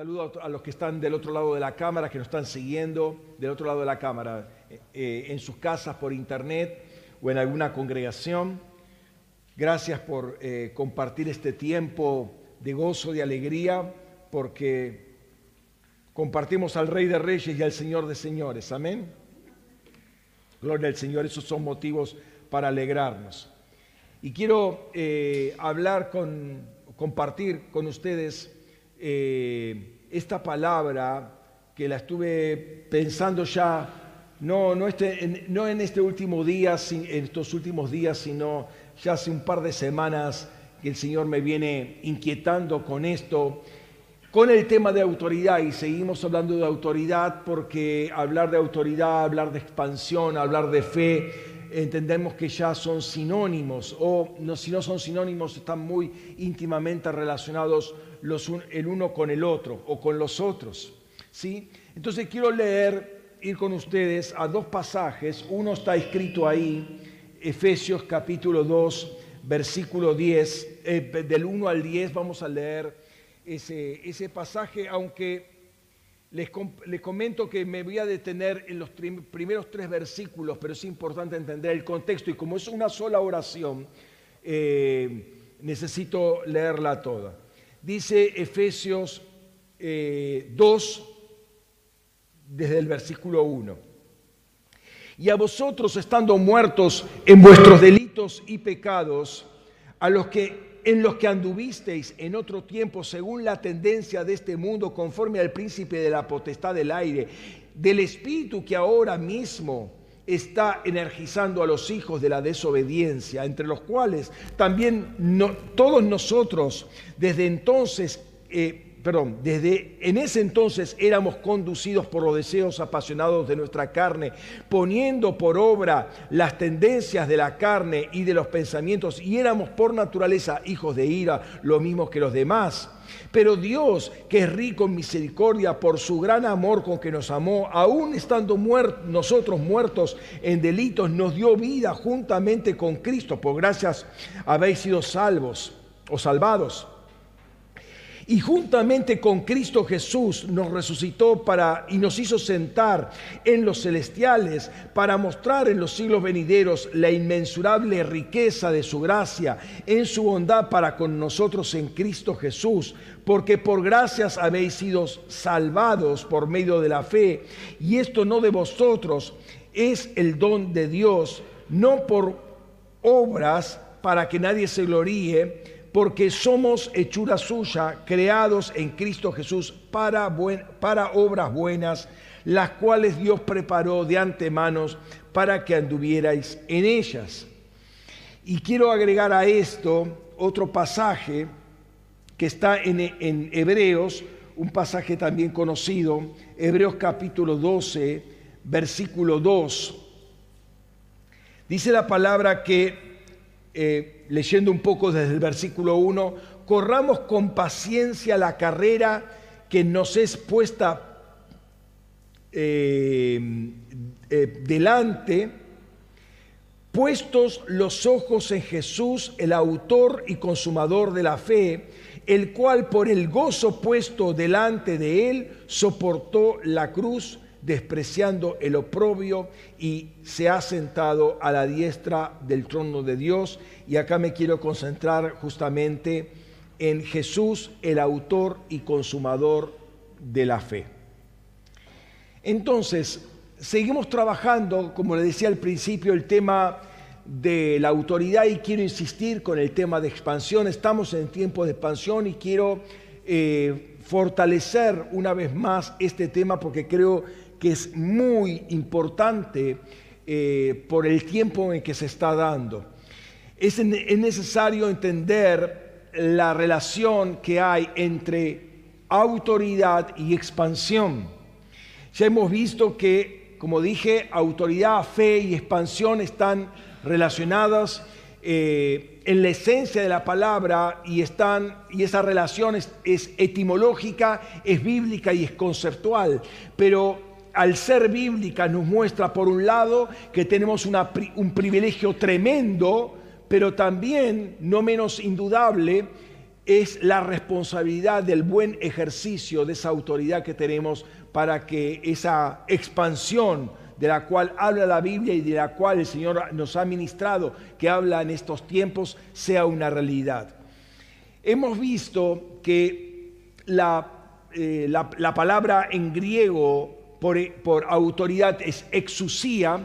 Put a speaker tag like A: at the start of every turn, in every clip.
A: Saludo a los que están del otro lado de la cámara, que nos están siguiendo del otro lado de la cámara, eh, eh, en sus casas, por internet o en alguna congregación. Gracias por eh, compartir este tiempo de gozo, de alegría, porque compartimos al Rey de Reyes y al Señor de Señores. Amén. Gloria al Señor, esos son motivos para alegrarnos. Y quiero hablar con, compartir con ustedes eh, esta palabra que la estuve pensando ya, no, no, este, no en este último día, en estos últimos días, sino ya hace un par de semanas que el Señor me viene inquietando con esto, con el tema de autoridad, y seguimos hablando de autoridad porque hablar de autoridad, hablar de expansión, hablar de fe, entendemos que ya son sinónimos, o si no son sinónimos, están muy íntimamente relacionados el uno con el otro o con los otros. ¿sí? Entonces quiero leer, ir con ustedes a dos pasajes. Uno está escrito ahí, Efesios capítulo 2, versículo 10, eh, del 1 al 10 vamos a leer ese, ese pasaje, aunque les, comento que me voy a detener en los primeros tres versículos, pero es importante entender el contexto y como es una sola oración, eh, necesito leerla toda dice Efesios 2, eh, desde el versículo 1. Y a vosotros, estando muertos en vuestros delitos y pecados, a los que en los que anduvisteis en otro tiempo según la tendencia de este mundo, conforme al príncipe de la potestad del aire, del espíritu que ahora mismo está energizando a los hijos de la desobediencia, entre los cuales también todos nosotros desde entonces, eh, perdón, desde en ese entonces éramos conducidos por los deseos apasionados de nuestra carne, poniendo por obra las tendencias de la carne y de los pensamientos, y éramos por naturaleza hijos de ira, lo mismo que los demás. Pero Dios, que es rico en misericordia por su gran amor con que nos amó, aún estando nosotros muertos en delitos, nos dio vida juntamente con Cristo. Por gracias habéis sido salvos o salvados y juntamente con Cristo Jesús nos resucitó para y nos hizo sentar en los celestiales para mostrar en los siglos venideros la inmensurable riqueza de su gracia en su bondad para con nosotros en Cristo Jesús, porque por gracias habéis sido salvados por medio de la fe, y esto no de vosotros, es el don de Dios, no por obras para que nadie se gloríe, porque somos hechura suya, creados en Cristo Jesús para, para obras buenas, las cuales Dios preparó de antemano para que anduvierais en ellas. Y quiero agregar a esto otro pasaje que está en, en Hebreos, un pasaje también conocido, Hebreos capítulo 12, versículo 2. Dice la palabra que eh, leyendo un poco desde el versículo 1, corramos con paciencia la carrera que nos es puesta eh, eh, delante, puestos los ojos en Jesús, el autor y consumador de la fe, el cual por el gozo puesto delante de él soportó la cruz despreciando el oprobio y se ha sentado a la diestra del trono de Dios. Y acá me quiero concentrar justamente en Jesús, el autor y consumador de la fe. Entonces, seguimos trabajando, como le decía al principio, el tema de la autoridad y quiero insistir con el tema de expansión. Estamos en tiempo de expansión y quiero eh, fortalecer una vez más este tema porque creo que es muy importante eh, por el tiempo en que se está dando. Es, es necesario entender la relación que hay entre autoridad y expansión. Ya hemos visto que, como dije, autoridad, fe y expansión están relacionadas eh, en la esencia de la palabra y, están, y esa relación es, es etimológica, es bíblica y es conceptual. Pero al ser bíblica nos muestra por un lado que tenemos un privilegio tremendo, pero también, no menos indudable, es la responsabilidad del buen ejercicio de esa autoridad que tenemos para que esa expansión de la cual habla la Biblia y de la cual el Señor nos ha ministrado, que habla en estos tiempos, sea una realidad. Hemos visto que la, eh, la, palabra en griego por, autoridad es exusía,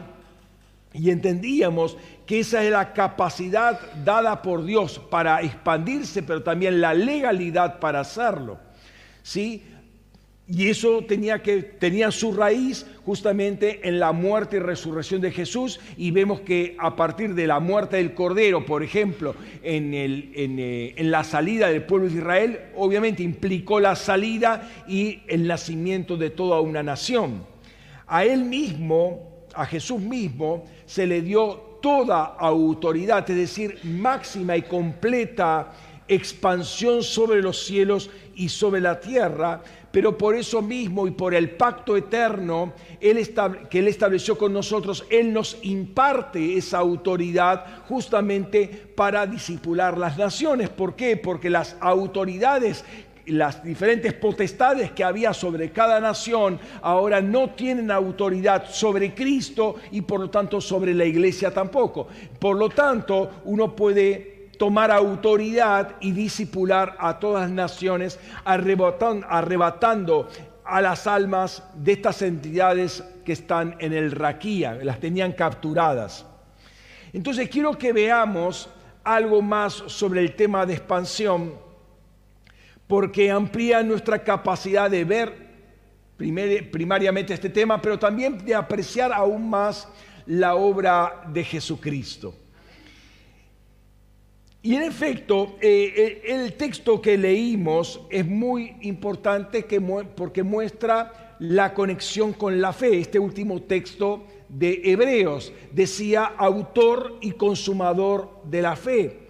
A: y entendíamos que esa es la capacidad dada por Dios para expandirse, pero también la legalidad para hacerlo. ¿Sí? Y eso tenía, que, tenía su raíz justamente en la muerte y resurrección de Jesús. Y vemos que a partir de la muerte del Cordero, por ejemplo, en, el, en, eh, en la salida del pueblo de Israel, obviamente implicó la salida y el nacimiento de toda una nación. A él mismo, a Jesús mismo, se le dio toda autoridad, es decir, máxima y completa expansión sobre los cielos y sobre la tierra, pero por eso mismo y por el pacto eterno que Él estableció con nosotros, Él nos imparte esa autoridad justamente para disipular las naciones. ¿Por qué? Porque las autoridades las diferentes potestades que había sobre cada nación ahora no tienen autoridad sobre Cristo y por lo tanto sobre la iglesia tampoco. Por lo tanto, uno puede tomar autoridad y disipular a todas las naciones, arrebatando, a las almas de estas entidades que están en el Raquía, las tenían capturadas. Entonces quiero que veamos algo más sobre el tema de expansión, porque amplía nuestra capacidad de ver primariamente este tema, pero también de apreciar aún más la obra de Jesucristo. Y en efecto, eh, eh, el texto que leímos es muy importante porque muestra la conexión con la fe. Este último texto de Hebreos decía autor y consumador de la fe.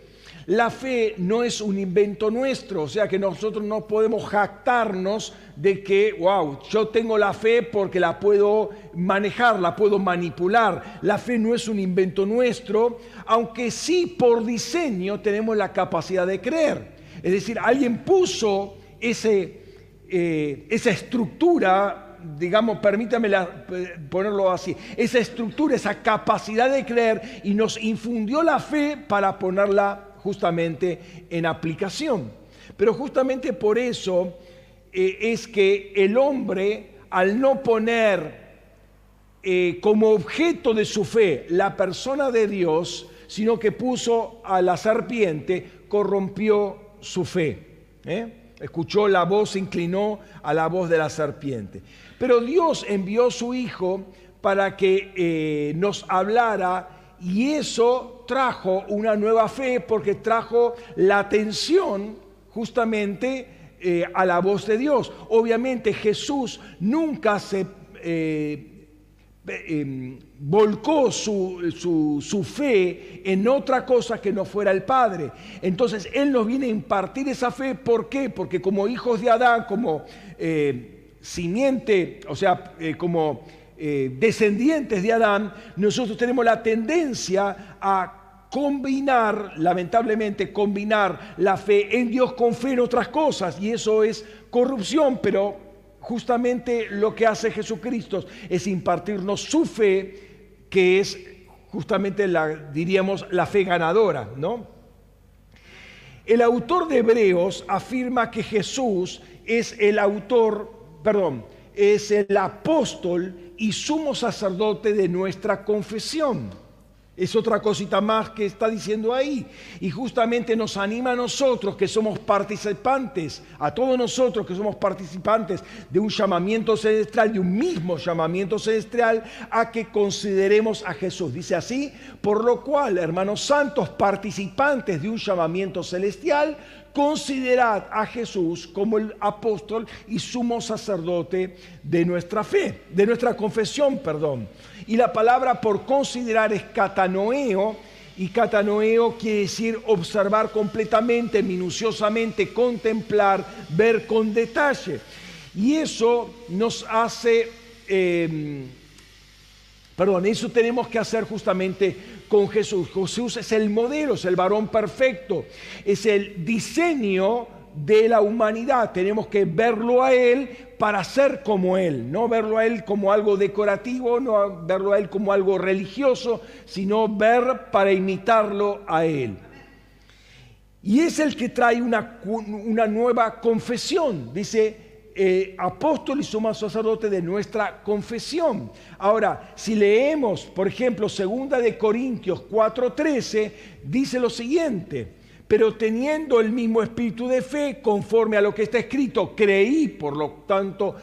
A: La fe no es un invento nuestro, o sea que nosotros no podemos jactarnos de que, wow, yo tengo la fe porque la puedo manejar, la puedo manipular. La fe no es un invento nuestro, aunque sí por diseño tenemos la capacidad de creer. Es decir, alguien puso eh, esa estructura, digamos, permítame ponerlo así, esa estructura, esa capacidad de creer y nos infundió la fe para ponerla justamente en aplicación. Pero justamente por eso eh, es que el hombre, al no poner eh, como objeto de su fe la persona de Dios, sino que puso a la serpiente, corrompió su fe. ¿eh? Escuchó la voz, se inclinó a la voz de la serpiente. Pero Dios envió a su Hijo para que nos hablara y eso trajo una nueva fe porque trajo la atención justamente eh, a la voz de Dios. Obviamente Jesús nunca se eh, em, volcó su, su, fe en otra cosa que no fuera el Padre. Entonces Él nos viene a impartir esa fe. ¿Por qué? Porque como hijos de Adán, como eh, simiente, o sea, como eh, descendientes de Adán, nosotros tenemos la tendencia a combinar, lamentablemente, combinar la fe en Dios con fe en otras cosas, y eso es corrupción, pero justamente lo que hace Jesucristo es impartirnos su fe, que es justamente la, diríamos, la fe ganadora, ¿no? El autor de Hebreos afirma que Jesús es el autor, perdón, es el apóstol y sumo sacerdote de nuestra confesión. Es otra cosita más que está diciendo ahí. Y justamente nos anima a nosotros que somos participantes, a todos nosotros que somos participantes de un llamamiento celestial, de un mismo llamamiento celestial, a que consideremos a Jesús. Dice así, por lo cual, hermanos santos, participantes de un llamamiento celestial, considerad a Jesús como el apóstol y sumo sacerdote de nuestra fe, de nuestra confesión, perdón. Y la palabra por considerar es catanoeo, y catanoeo quiere decir observar completamente, minuciosamente, contemplar, ver con detalle. Y eso nos hace em, Perdón, eso tenemos que hacer justamente con Jesús. Jesús es el modelo, es el varón perfecto, es el diseño de la humanidad. Tenemos que verlo a Él para ser como Él, no verlo a Él como algo decorativo, no verlo a Él como algo religioso, sino ver para imitarlo a Él. Y es el que trae una, una nueva confesión. Dice, eh, apóstol y sumo sacerdote de nuestra confesión. Ahora, si leemos, por ejemplo, segunda de Corintios 4:13, dice lo siguiente, pero teniendo el mismo espíritu de fe, conforme a lo que está escrito, creí, por lo tanto,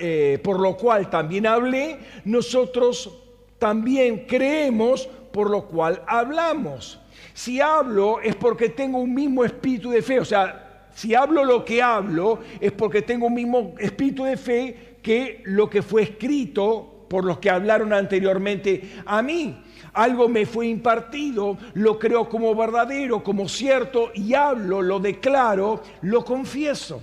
A: eh, por lo cual también hablé, nosotros también creemos, por lo cual hablamos. Si hablo es porque tengo un mismo espíritu de fe, o sea, si hablo lo que hablo es porque tengo un mismo espíritu de fe que lo que fue escrito por los que hablaron anteriormente a mí. Algo me fue impartido, lo creo como verdadero, como cierto, y hablo, lo declaro, lo confieso.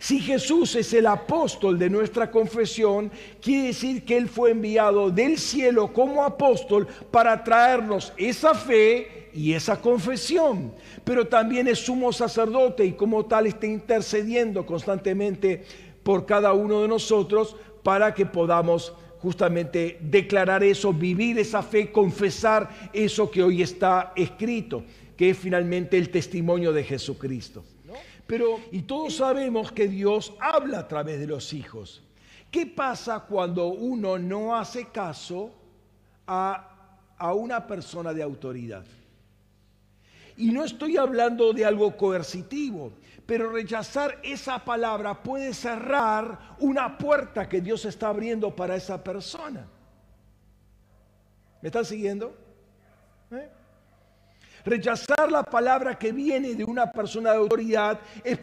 A: Si Jesús es el apóstol de nuestra confesión, quiere decir que Él fue enviado del cielo como apóstol para traernos esa fe y esa confesión. Pero también es sumo sacerdote y como tal está intercediendo constantemente por cada uno de nosotros para que podamos justamente declarar eso, vivir esa fe, confesar eso que hoy está escrito, que es finalmente el testimonio de Jesucristo. Pero, y todos sabemos que Dios habla a través de los hijos. ¿Qué pasa cuando uno no hace caso a, a una persona de autoridad? Y no estoy hablando de algo coercitivo, pero rechazar esa palabra puede cerrar una puerta que Dios está abriendo para esa persona. ¿Me están siguiendo? ¿Eh? Rechazar la palabra que viene de una persona de autoridad es,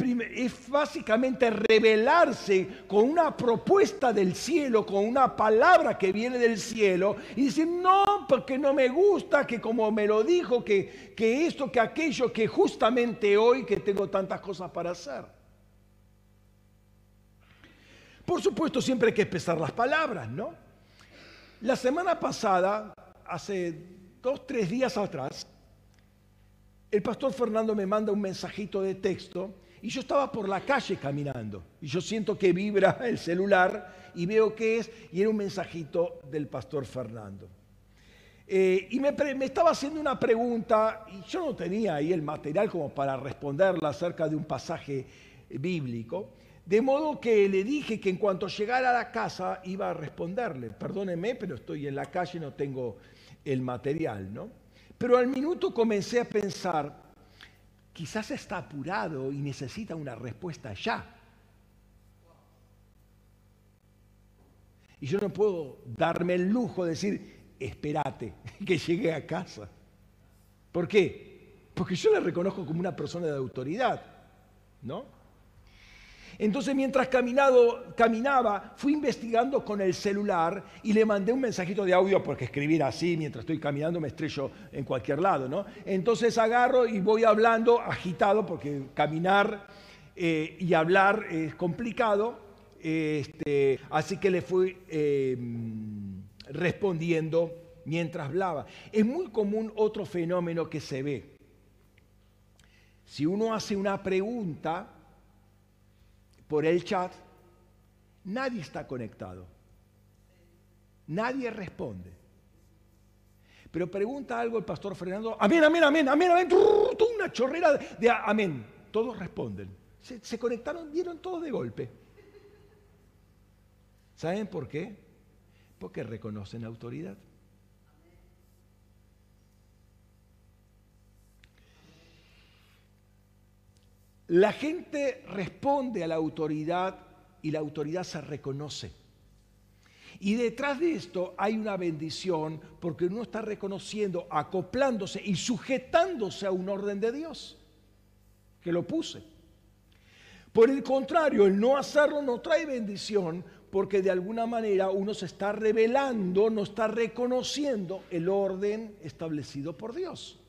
A: básicamente rebelarse con una propuesta del cielo, con una palabra que viene del cielo y decir, no, porque no me gusta, que como me lo dijo, que, que esto, que aquello, que justamente hoy que tengo tantas cosas para hacer. Por supuesto, siempre hay que pesar las palabras, ¿no? La semana pasada, hace dos, tres días atrás, el pastor Fernando me manda un mensajito de texto y yo estaba por la calle caminando y yo siento que vibra el celular y veo qué es y era un mensajito del pastor Fernando. Eh, y me, estaba haciendo una pregunta y yo no tenía ahí el material como para responderla acerca de un pasaje bíblico, de modo que le dije que en cuanto llegara a la casa iba a responderle. Perdóneme, pero estoy en la calle y no tengo el material, ¿no? Pero al minuto comencé a pensar, quizás está apurado y necesita una respuesta ya. Y yo no puedo darme el lujo de decir, espérate, que llegue a casa. ¿Por qué? Porque yo le reconozco como una persona de autoridad, ¿no? Entonces mientras caminado, caminaba, fui investigando con el celular y le mandé un mensajito de audio porque escribir así mientras estoy caminando me estrello en cualquier lado, ¿no? Entonces agarro y voy hablando agitado porque caminar eh, y hablar es complicado, este, así que le fui em, respondiendo mientras hablaba. Es muy común otro fenómeno que se ve. Si uno hace una pregunta, por el chat, nadie está conectado. Nadie responde. Pero pregunta algo el pastor Fernando, amén, amén, amén, amén, amén, una chorrera de, amén. Todos responden. Se, conectaron, vieron todos de golpe. ¿Saben por qué? Porque reconocen autoridad. La gente responde a la autoridad y la autoridad se reconoce. Y detrás de esto hay una bendición porque uno está reconociendo, acoplándose y sujetándose a un orden de Dios que lo puse. Por el contrario, el no hacerlo no trae bendición porque de alguna manera uno se está revelando, no está reconociendo el orden establecido por Dios.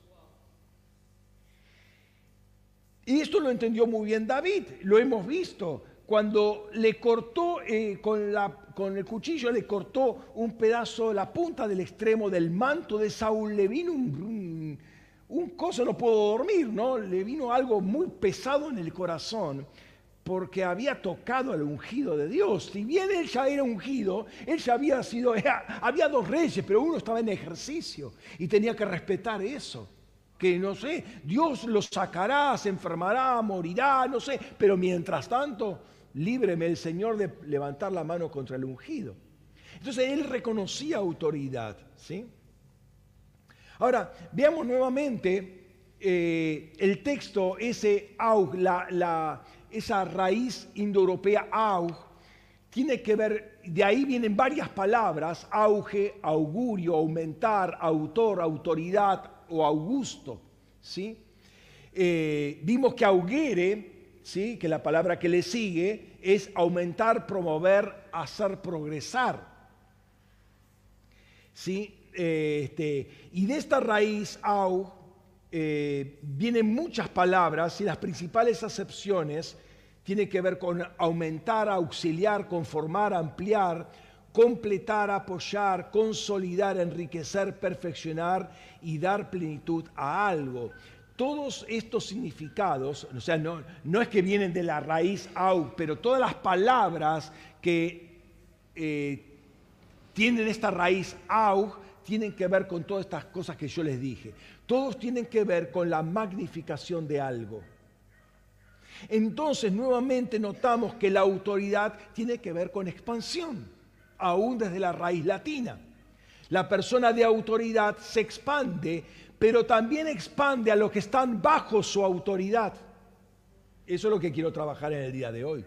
A: Y esto lo entendió muy bien David, lo hemos visto cuando le cortó eh, con, el cuchillo, le cortó un pedazo, la punta del extremo del manto de Saúl, le vino un, un, coso, no puedo dormir, ¿no? Le vino algo muy pesado en el corazón porque había tocado al ungido de Dios. Si bien él ya era ungido, él ya había sido, había dos reyes, pero uno estaba en ejercicio y tenía que respetar eso que no sé, Dios lo sacará, se enfermará, morirá, no sé, pero mientras tanto, líbreme el Señor de levantar la mano contra el ungido. Entonces él reconocía autoridad, ¿sí? Ahora, veamos nuevamente eh, el texto, ese aug, la, esa raíz indoeuropea aug, tiene que ver, de ahí vienen varias palabras, auge, augurio, aumentar, autor, autoridad, o Augusto. ¿sí? Eh, vimos que augere, ¿sí? que la palabra que le sigue es aumentar, promover, hacer progresar. ¿sí? Eh, este, y de esta raíz au eh, vienen muchas palabras y las principales acepciones tienen que ver con aumentar, auxiliar, conformar, ampliar, completar, apoyar, consolidar, enriquecer, perfeccionar y dar plenitud a algo. Todos estos significados, o sea, no, es que vienen de la raíz au, pero todas las palabras que eh, tienen esta raíz au tienen que ver con todas estas cosas que yo les dije. Todos tienen que ver con la magnificación de algo. Entonces, nuevamente notamos que la autoridad tiene que ver con expansión aún desde la raíz latina. La persona de autoridad se expande, pero también expande a los que están bajo su autoridad. Eso es lo que quiero trabajar en el día de hoy.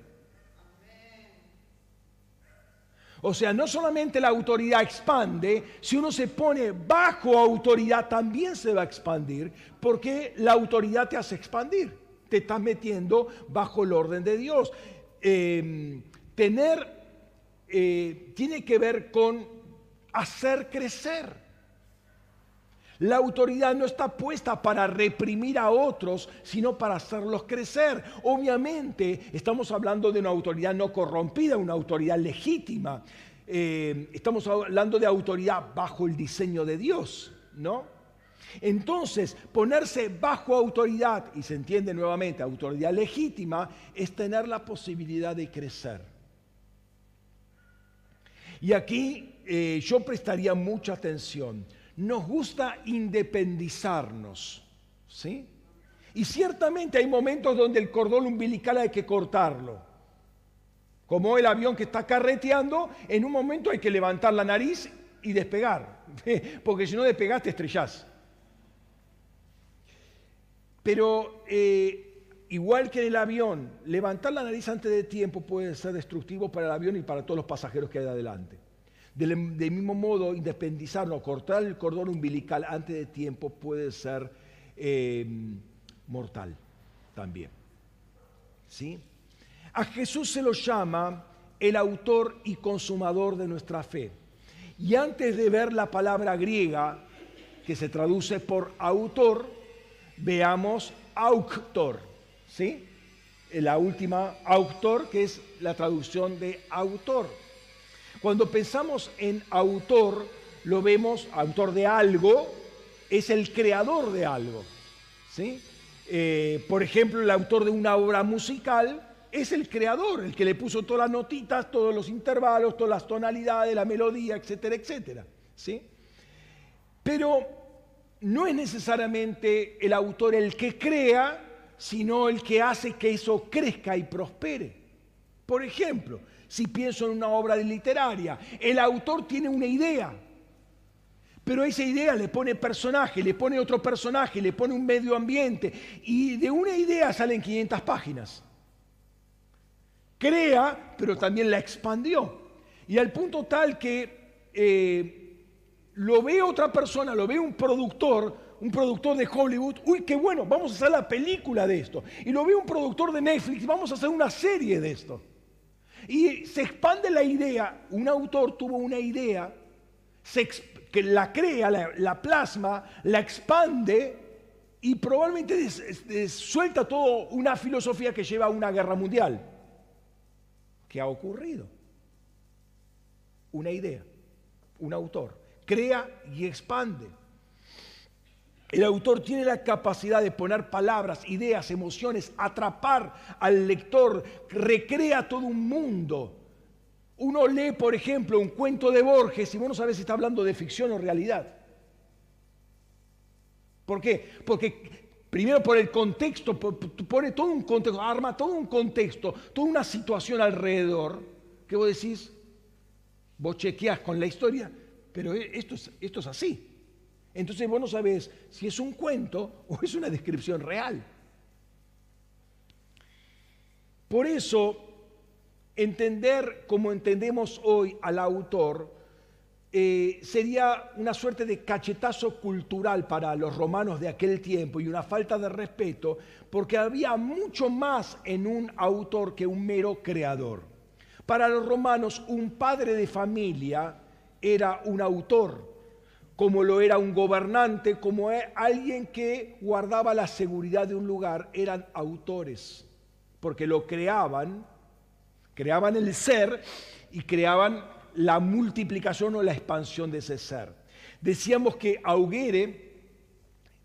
A: O sea, no solamente la autoridad expande, si uno se pone bajo autoridad también se va a expandir, porque la autoridad te hace expandir, te estás metiendo bajo el orden de Dios. Em, tener eh, tiene que ver con hacer crecer. La autoridad no está puesta para reprimir a otros, sino para hacerlos crecer. Obviamente estamos hablando de una autoridad no corrompida, una autoridad legítima. Eh, estamos hablando de autoridad bajo el diseño de Dios, ¿no? Entonces, ponerse bajo autoridad, y se entiende nuevamente, autoridad legítima, es tener la posibilidad de crecer. Y aquí eh, yo prestaría mucha atención. Nos gusta independizarnos, ¿sí? Y ciertamente hay momentos donde el cordón umbilical hay que cortarlo. Como el avión que está carreteando, en un momento hay que levantar la nariz y despegar, porque si no despegas te estrellás. Pero eh, igual que en el avión, levantar la nariz antes de tiempo puede ser destructivo para el avión y para todos los pasajeros que hay adelante. Del, mismo modo, independizarnos, cortar el cordón umbilical antes de tiempo puede ser eh, mortal también. ¿Sí? A Jesús se lo llama el autor y consumador de nuestra fe. Y antes de ver la palabra griega, que se traduce por autor, veamos autor. ¿Sí? La última autor, que es la traducción de autor. Cuando pensamos en autor, lo vemos, autor de algo, es el creador de algo. ¿sí? Eh, por ejemplo, el autor de una obra musical es el creador, el que le puso todas las notitas, todos los intervalos, todas las tonalidades, la melodía, etcétera, etcétera. ¿sí? Pero no es necesariamente el autor el que crea, sino el que hace que eso crezca y prospere. Por ejemplo, si pienso en una obra literaria, el autor tiene una idea, pero esa idea le pone personaje, le pone otro personaje, le pone un medio ambiente, y de una idea salen 500 páginas. Crea, pero también la expandió. Y al punto tal que eh, lo ve otra persona, lo ve un productor, un productor de Hollywood, uy, qué bueno, vamos a hacer la película de esto. Y lo ve un productor de Netflix, vamos a hacer una serie de esto. Y se expande la idea, un autor tuvo una idea, que la crea, la, plasma, la expande y probablemente suelta toda una filosofía que lleva a una guerra mundial. ¿Qué ha ocurrido? Una idea, un autor, crea y expande. El autor tiene la capacidad de poner palabras, ideas, emociones, atrapar al lector, recrea todo un mundo. Uno lee, por ejemplo, un cuento de Borges y vos no sabes si está hablando de ficción o realidad. ¿Por qué? Porque primero por el contexto, pone todo un contexto, arma todo un contexto, toda una situación alrededor, que vos decís, vos chequeás con la historia, pero es, esto es así. Entonces vos no sabés si es un cuento o es una descripción real. Por eso, entender como entendemos hoy al autor eh, sería una suerte de cachetazo cultural para los romanos de aquel tiempo y una falta de respeto, porque había mucho más en un autor que un mero creador. Para los romanos, un padre de familia era un autor, como lo era un gobernante, como alguien que guardaba la seguridad de un lugar, eran autores, porque lo creaban, creaban el ser y creaban la multiplicación o la expansión de ese ser. Decíamos que augere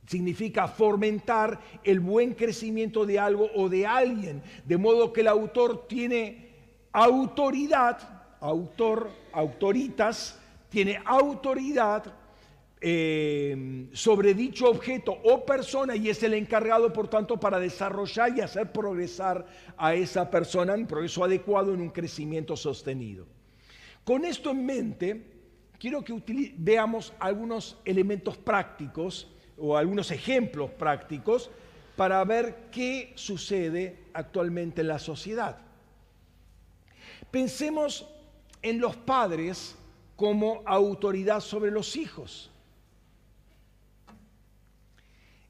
A: significa fomentar el buen crecimiento de algo o de alguien, de modo que el autor tiene autoridad, autor, autoritas, tiene autoridad eh, sobre dicho objeto o persona y es el encargado, por tanto, para desarrollar y hacer progresar a esa persona en progreso adecuado en un crecimiento sostenido. Con esto en mente, quiero que veamos algunos elementos prácticos o algunos ejemplos prácticos para ver qué sucede actualmente en la sociedad. Pensemos en los padres como autoridad sobre los hijos.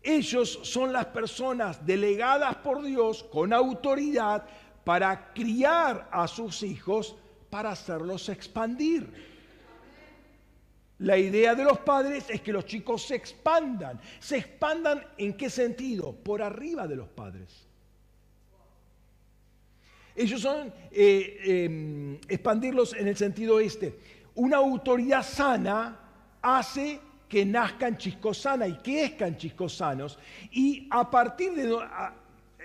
A: Ellos son las personas delegadas por Dios con autoridad para criar a sus hijos para hacerlos expandir. La idea de los padres es que los chicos se expandan. ¿Se expandan en qué sentido? Por arriba de los padres. Ellos son eh, em, expandirlos en el sentido este. Una autoridad sana hace que nazcan chicos sanas y que escan chicos sanos. Y a partir de,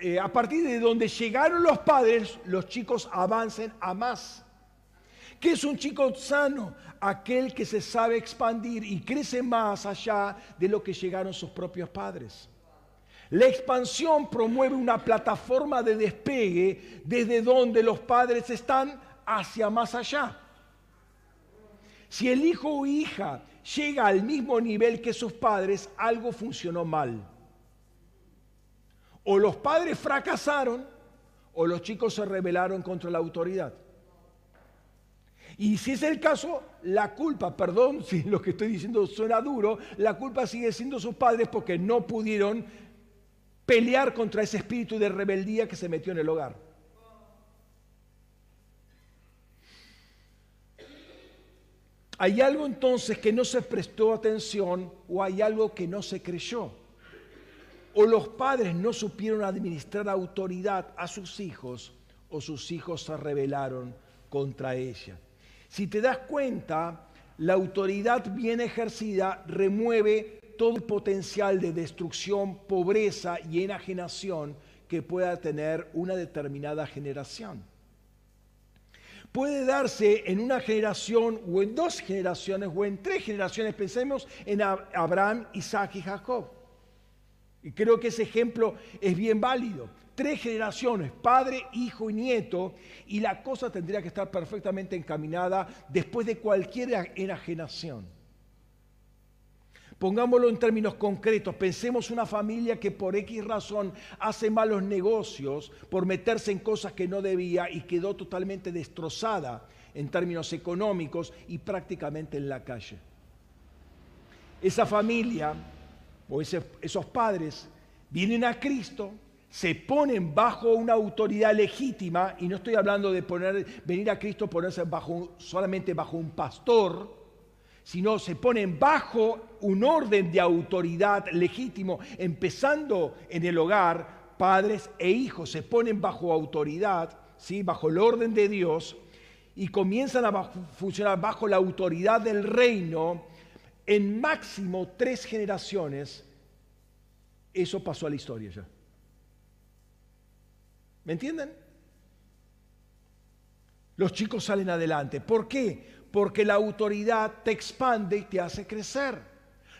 A: eh, a partir de donde llegaron los padres, los chicos avancen a más. ¿Qué es un chico sano? Aquel que se sabe expandir y crece más allá de lo que llegaron sus propios padres. La expansión promueve una plataforma de despegue desde donde los padres están hacia más allá. Si el hijo o hija llega al mismo nivel que sus padres, algo funcionó mal. O los padres fracasaron o los chicos se rebelaron contra la autoridad. Y si es el caso, la culpa, perdón si lo que estoy diciendo suena duro, la culpa sigue siendo sus padres porque no pudieron pelear contra ese espíritu de rebeldía que se metió en el hogar. Hay algo entonces que no se prestó atención o hay algo que no se creyó. O los padres no supieron administrar autoridad a sus hijos o sus hijos se rebelaron contra ella. Si te das cuenta, la autoridad bien ejercida remueve todo el potencial de destrucción, pobreza y enajenación que pueda tener una determinada generación. Puede darse en una generación o en dos generaciones o en tres generaciones. Pensemos en Abraham, Isaac y Jacob. Y creo que ese ejemplo es bien válido tres generaciones, padre, hijo y nieto, y la cosa tendría que estar perfectamente encaminada después de cualquier enajenación. Pongámoslo en términos concretos, pensemos una familia que por X razón hace malos negocios por meterse en cosas que no debía y quedó totalmente destrozada en términos económicos y prácticamente en la calle. Esa familia o esos padres vienen a Cristo, se ponen bajo una autoridad legítima, y no estoy hablando de poner, venir a Cristo ponerse bajo, solamente bajo un pastor, sino se ponen bajo un orden de autoridad legítimo, empezando en el hogar, padres e hijos se ponen bajo autoridad, ¿sí? bajo el orden de Dios, y comienzan a funcionar bajo la autoridad del reino, en máximo tres generaciones, eso pasó a la historia ya. ¿Me entienden? Los chicos salen adelante. ¿Por qué? Porque la autoridad te expande y te hace crecer.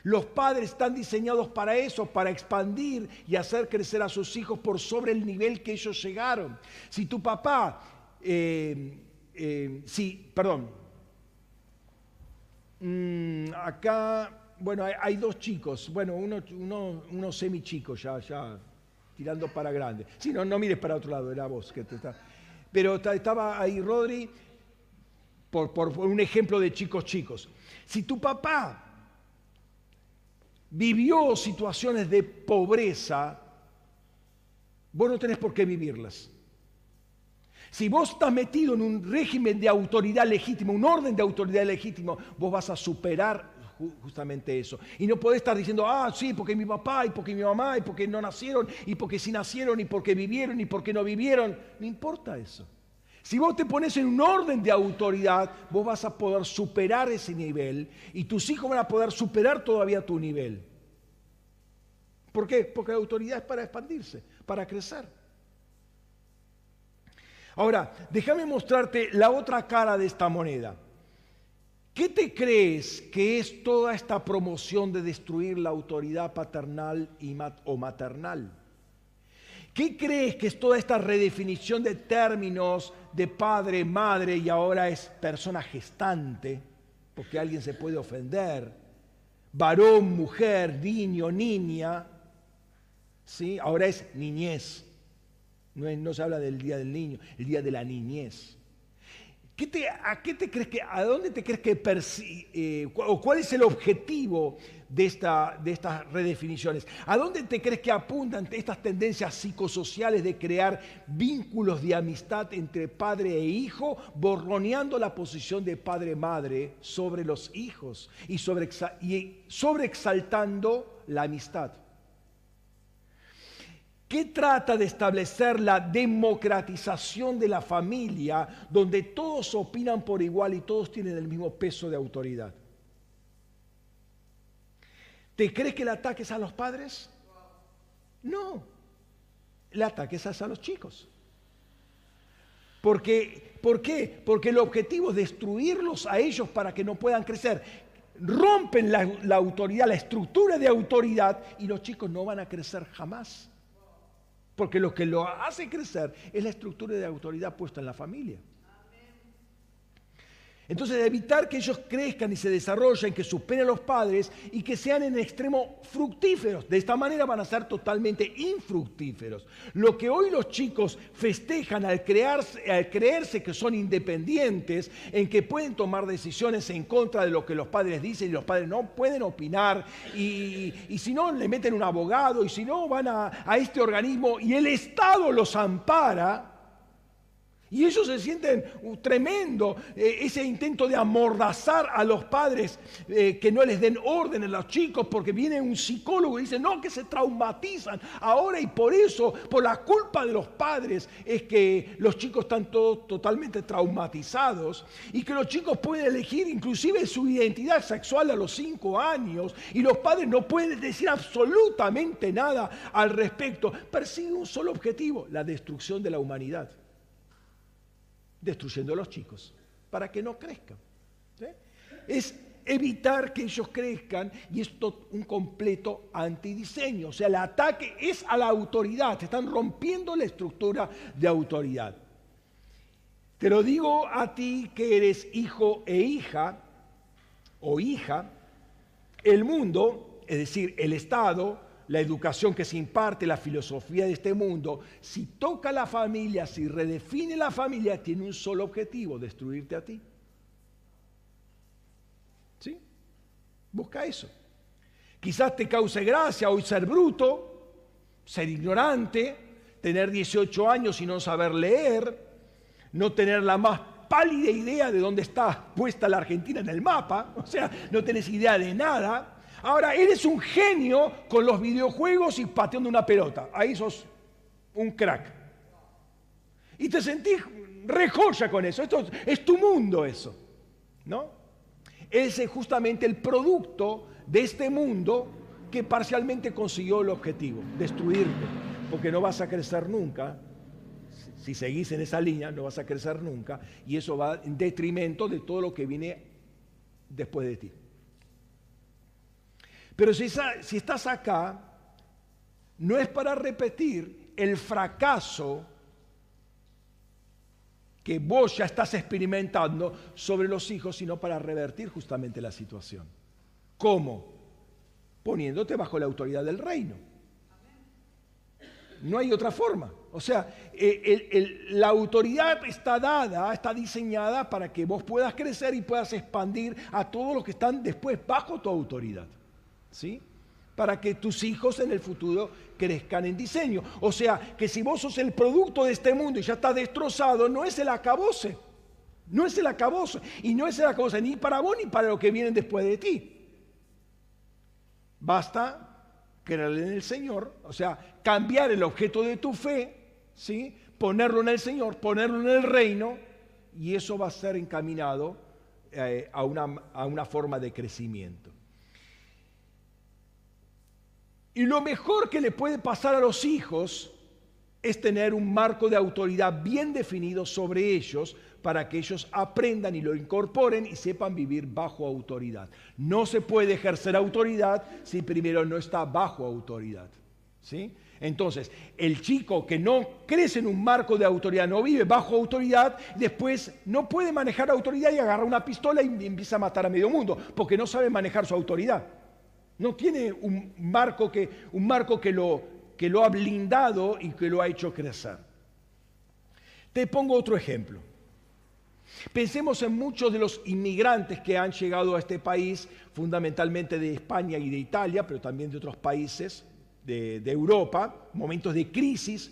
A: Los padres están diseñados para eso, para expandir y hacer crecer a sus hijos por sobre el nivel que ellos llegaron. Si tu papá, eh, eh, sí, perdón, mm, acá, bueno, hay, dos chicos, bueno, uno, uno, uno semi chico ya, ya, tirando para grande. Sí, no, no mires para otro lado, era vos que te está. Pero estaba ahí Rodri, por, un ejemplo de chicos chicos. Si tu papá vivió situaciones de pobreza, vos no tenés por qué vivirlas. Si vos estás metido en un régimen de autoridad legítima, un orden de autoridad legítimo, vos vas a superar justamente eso. Y no podés estar diciendo, ah, sí, porque mi papá, y porque mi mamá, y porque no nacieron, y porque sí nacieron, y porque vivieron, y porque no vivieron. No importa eso. Si vos te pones en un orden de autoridad, vos vas a poder superar ese nivel y tus hijos van a poder superar todavía tu nivel. ¿Por qué? Porque la autoridad es para expandirse, para crecer. Ahora, déjame mostrarte la otra cara de esta moneda. ¿Qué te crees que es toda esta promoción de destruir la autoridad paternal o maternal? ¿Qué crees que es toda esta redefinición de términos de padre, madre y ahora es persona gestante? Porque alguien se puede ofender. Varón, mujer, niño, niña. ¿Sí? Ahora es niñez. No, se habla del día del niño, el día de la niñez. ¿A qué te crees que, a dónde te crees que eh, o cuál es el objetivo de, esta, de estas redefiniciones? ¿A dónde te crees que apuntan estas tendencias psicosociales de crear vínculos de amistad entre padre e hijo, borroneando la posición de padre-madre sobre los hijos y, sobre, y sobreexaltando la amistad? ¿Qué trata de establecer la democratización de la familia donde todos opinan por igual y todos tienen el mismo peso de autoridad? ¿Te crees que el ataque es a los padres? No, el ataque es a los chicos. Porque, ¿Por qué? Porque el objetivo es destruirlos a ellos para que no puedan crecer. Rompen la autoridad, la estructura de autoridad y los chicos no van a crecer jamás. Porque lo que lo hace crecer es la estructura de autoridad puesta en la familia. Entonces, evitar que ellos crezcan y se desarrollen, que superen a los padres y que sean en extremo fructíferos. De esta manera van a ser totalmente infructíferos. Lo que hoy los chicos festejan al, creerse que son independientes, en que pueden tomar decisiones en contra de lo que los padres dicen y los padres no pueden opinar, y, si no, le meten un abogado, y si no, van a este organismo y el Estado los ampara y ellos se sienten uh, tremendo, eh, ese intento de amordazar a los padres, eh, que no les den orden a los chicos, porque viene un psicólogo y dice, no, que se traumatizan ahora y por eso, por la culpa de los padres, es que los chicos están todos totalmente traumatizados y que los chicos pueden elegir inclusive su identidad sexual a los cinco años y los padres no pueden decir absolutamente nada al respecto. Persiguen un solo objetivo, la destrucción de la humanidad destruyendo a los chicos para que no crezcan. Es evitar que ellos crezcan y esto un completo antidiseño. O sea, el ataque es a la autoridad, están rompiendo la estructura de autoridad. Te lo digo a ti que eres hijo e hija o hija, el mundo, es decir, el Estado, la educación que se imparte, la filosofía de este mundo, si toca la familia, si redefine la familia, tiene un solo objetivo, destruirte a ti. ¿Sí? Busca eso. Quizás te cause gracia hoy ser bruto, ser ignorante, tener 18 años y no saber leer, no tener la más pálida idea de dónde está puesta la Argentina en el mapa, o sea, no tenés idea de nada, Ahora, eres un genio con los videojuegos y pateando una pelota. Ahí sos un crack. Y te sentís rejoya con eso. Esto es tu mundo eso. ¿No? Ese es justamente el producto de este mundo que parcialmente consiguió el objetivo, destruirte, porque no vas a crecer nunca. Si seguís en esa línea, no vas a crecer nunca, y eso va en detrimento de todo lo que viene después de ti. Pero si, estás acá, no es para repetir el fracaso que vos ya estás experimentando sobre los hijos, sino para revertir justamente la situación. ¿Cómo? Poniéndote bajo la autoridad del reino. No hay otra forma. O sea, eh, la autoridad está dada, está diseñada para que vos puedas crecer y puedas expandir a todos los que están después bajo tu autoridad. ¿Sí? para que tus hijos en el futuro crezcan en diseño. O sea, que si vos sos el producto de este mundo y ya está destrozado, no es el acabose. No es el acabose. Y no es el acabose ni para vos ni para los que vienen después de ti. Basta creer en el Señor, o sea, cambiar el objeto de tu fe, ¿sí? ponerlo en el Señor, ponerlo en el reino, y eso va a ser encaminado eh, a, una, a una forma de crecimiento. Y lo mejor que le puede pasar a los hijos es tener un marco de autoridad bien definido sobre ellos para que ellos aprendan y lo incorporen y sepan vivir bajo autoridad. No se puede ejercer autoridad si primero no está bajo autoridad. ¿sí? Entonces, el chico que no crece en un marco de autoridad, no vive bajo autoridad, después no puede manejar autoridad y agarra una pistola y empieza a matar a medio mundo, porque no sabe manejar su autoridad. No tiene un marco que, un marco que, lo, que lo ha blindado y que lo ha hecho crecer. Te pongo otro ejemplo. Pensemos en muchos de los inmigrantes que han llegado a este país, fundamentalmente de España y de Italia, pero también de otros países de, Europa, momentos de crisis.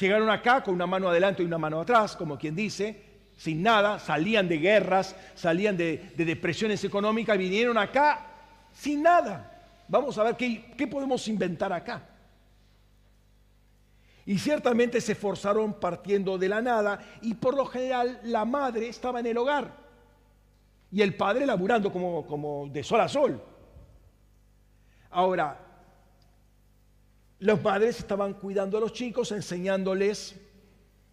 A: Llegaron acá con una mano adelante y una mano atrás, como quien dice, sin nada, salían de guerras, salían de, de depresiones económicas, vinieron acá sin nada. Vamos a ver qué, podemos inventar acá. Y ciertamente se forzaron partiendo de la nada y por lo general la madre estaba en el hogar y el padre laburando como, como de sol a sol. Ahora, los padres estaban cuidando a los chicos, enseñándoles,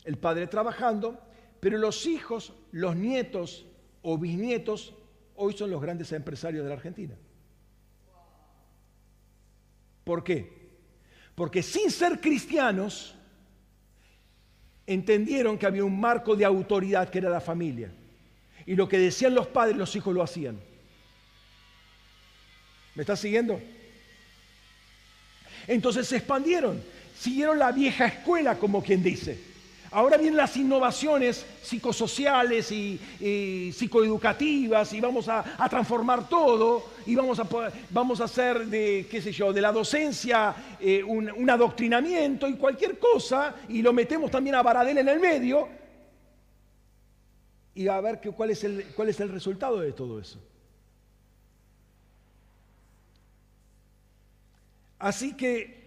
A: el padre trabajando, pero los hijos, los nietos o bisnietos, hoy son los grandes empresarios de la Argentina. ¿Por qué? Porque sin ser cristianos, entendieron que había un marco de autoridad que era la familia. Y lo que decían los padres, los hijos lo hacían. ¿Me estás siguiendo? Entonces se expandieron, siguieron la vieja escuela, como quien dice. Ahora vienen las innovaciones psicosociales y, psicoeducativas y vamos a, transformar todo y vamos a, vamos a hacer de, qué sé yo, de la docencia eh, un, adoctrinamiento y cualquier cosa y lo metemos también a Baradel en el medio y a ver cuál, es el, cuál es el resultado de todo eso. Así que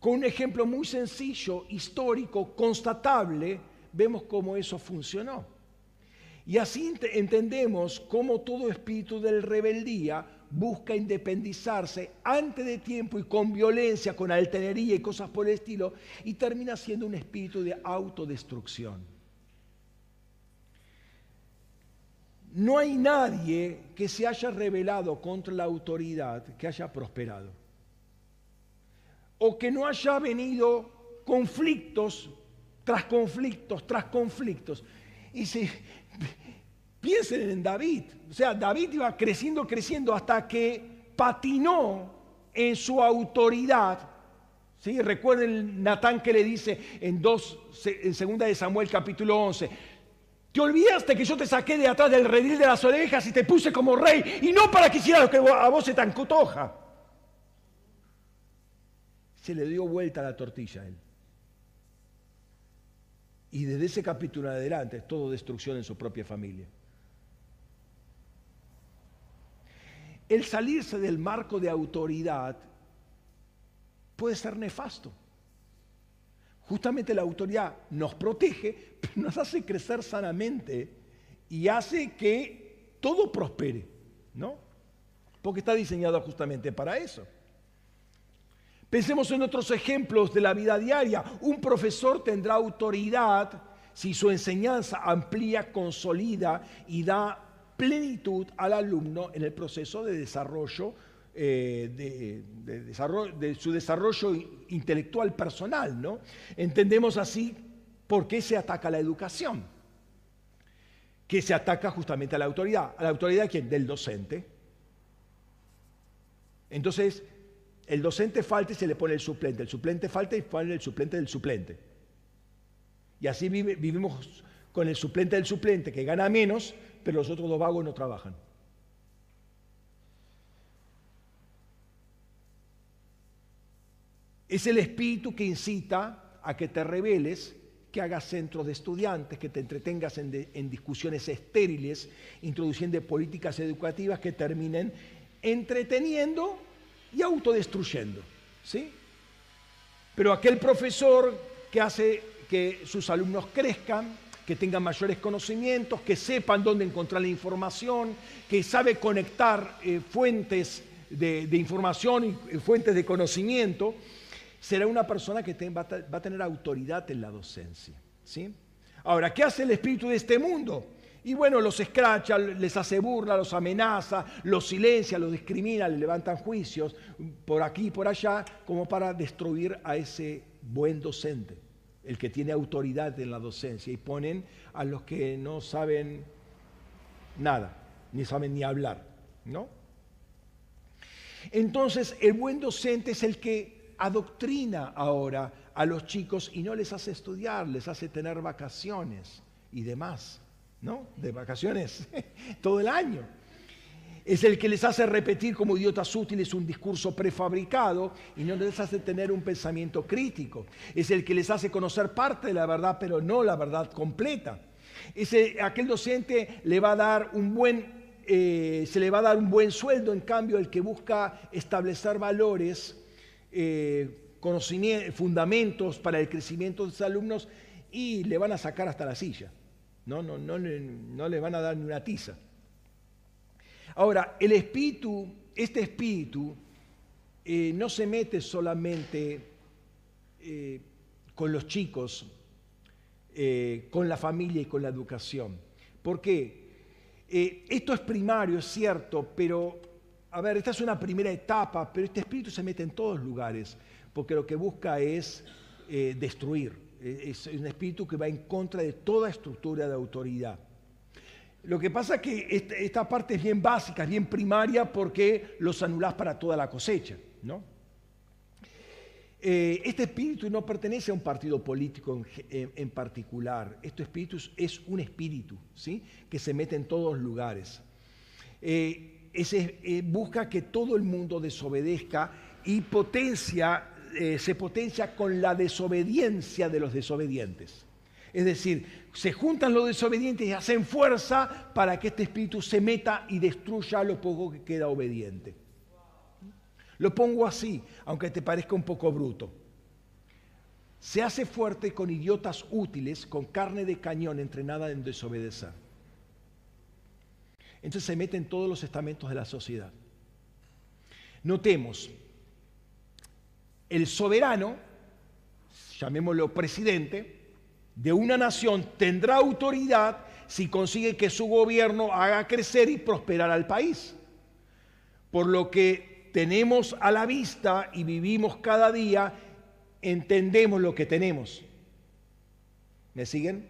A: con un ejemplo muy sencillo, histórico, constatable, vemos cómo eso funcionó. Y así entendemos cómo todo espíritu de rebeldía busca independizarse antes de tiempo y con violencia, con altanería y cosas por el estilo, y termina siendo un espíritu de autodestrucción. No hay nadie que se haya rebelado contra la autoridad que haya prosperado o que no haya venido conflictos tras conflictos, tras conflictos. Y si piensen en David, o sea, David iba creciendo, creciendo hasta que patinó en su autoridad. ¿Sí? Recuerden Natán que le dice en, dos, en segunda de Samuel capítulo 11, te olvidaste que yo te saqué de atrás del redil de las orejas y te puse como rey, y no para que hicieras lo que a vos se te ancotoja se le dio vuelta la tortilla a él. Y desde ese capítulo en adelante es todo destrucción en su propia familia. El salirse del marco de autoridad puede ser nefasto. Justamente la autoridad nos protege, nos hace crecer sanamente y hace que todo prospere, ¿no? Porque está diseñado justamente para eso. Pensemos en otros ejemplos de la vida diaria. Un profesor tendrá autoridad si su enseñanza amplía, consolida y da plenitud al alumno en el proceso de desarrollo, eh, de, su desarrollo intelectual personal. ¿no? Entendemos así por qué se ataca la educación, que se ataca justamente a la autoridad. ¿A la autoridad de quién? Del docente. Entonces, el docente falta y se le pone el suplente, el suplente falta y pone el suplente del suplente. Y así vivimos con el suplente del suplente que gana menos, pero los otros dos vagos no trabajan. Es el espíritu que incita a que te rebeles, que hagas centros de estudiantes, que te entretengas en, en discusiones estériles, introduciendo políticas educativas que terminen entreteniendo y autodestruyendo. ¿sí? Pero aquel profesor que hace que sus alumnos crezcan, que tengan mayores conocimientos, que sepan dónde encontrar la información, que sabe conectar eh, fuentes de, información y fuentes de conocimiento, será una persona que va, va, a tener autoridad en la docencia. ¿sí? Ahora, ¿qué hace el espíritu de este mundo? Y bueno, los escracha, les hace burla, los amenaza, los silencia, los discrimina, le levantan juicios por aquí y por allá, como para destruir a ese buen docente, el que tiene autoridad en la docencia. Y ponen a los que no saben nada, ni saben ni hablar, ¿no? Entonces, el buen docente es el que adoctrina ahora a los chicos y no les hace estudiar, les hace tener vacaciones y demás. ¿No? De vacaciones todo el año. Es el que les hace repetir como idiotas útiles un discurso prefabricado y no les hace tener un pensamiento crítico. Es el que les hace conocer parte de la verdad, pero no la verdad completa. Ese, aquel docente le va a dar un buen, eh, se le va a dar un buen sueldo, en cambio el que busca establecer valores, eh, fundamentos para el crecimiento de sus alumnos y le van a sacar hasta la silla. No, no, no, no le van a dar ni una tiza. Ahora, el espíritu, este espíritu, eh, no se mete solamente eh, con los chicos, eh, con la familia y con la educación. ¿Por qué? esto es primario, es cierto, pero, a ver, esta es una primera etapa, pero este espíritu se mete en todos lugares, porque lo que busca es destruir es un espíritu que va en contra de toda estructura de autoridad. Lo que pasa es que este, esta, parte es bien básica, es bien primaria porque los anulás para toda la cosecha. ¿no? Eh, este espíritu no pertenece a un partido político en, particular. Este espíritu es un espíritu ¿sí? que se mete en todos lugares. Eh, eh, busca que todo el mundo desobedezca y potencia eh, se potencia con la desobediencia de los desobedientes. Es decir, se juntan los desobedientes y hacen fuerza para que este espíritu se meta y destruya lo poco que queda obediente. Lo pongo así, aunque te parezca un poco bruto. Se hace fuerte con idiotas útiles, con carne de cañón entrenada en desobedecer. Entonces se mete en todos los estamentos de la sociedad. Notemos, el soberano, llamémoslo presidente, de una nación tendrá autoridad si consigue que su gobierno haga crecer y prosperar al país. Por lo que tenemos a la vista y vivimos cada día, entendemos lo que tenemos. ¿Me siguen?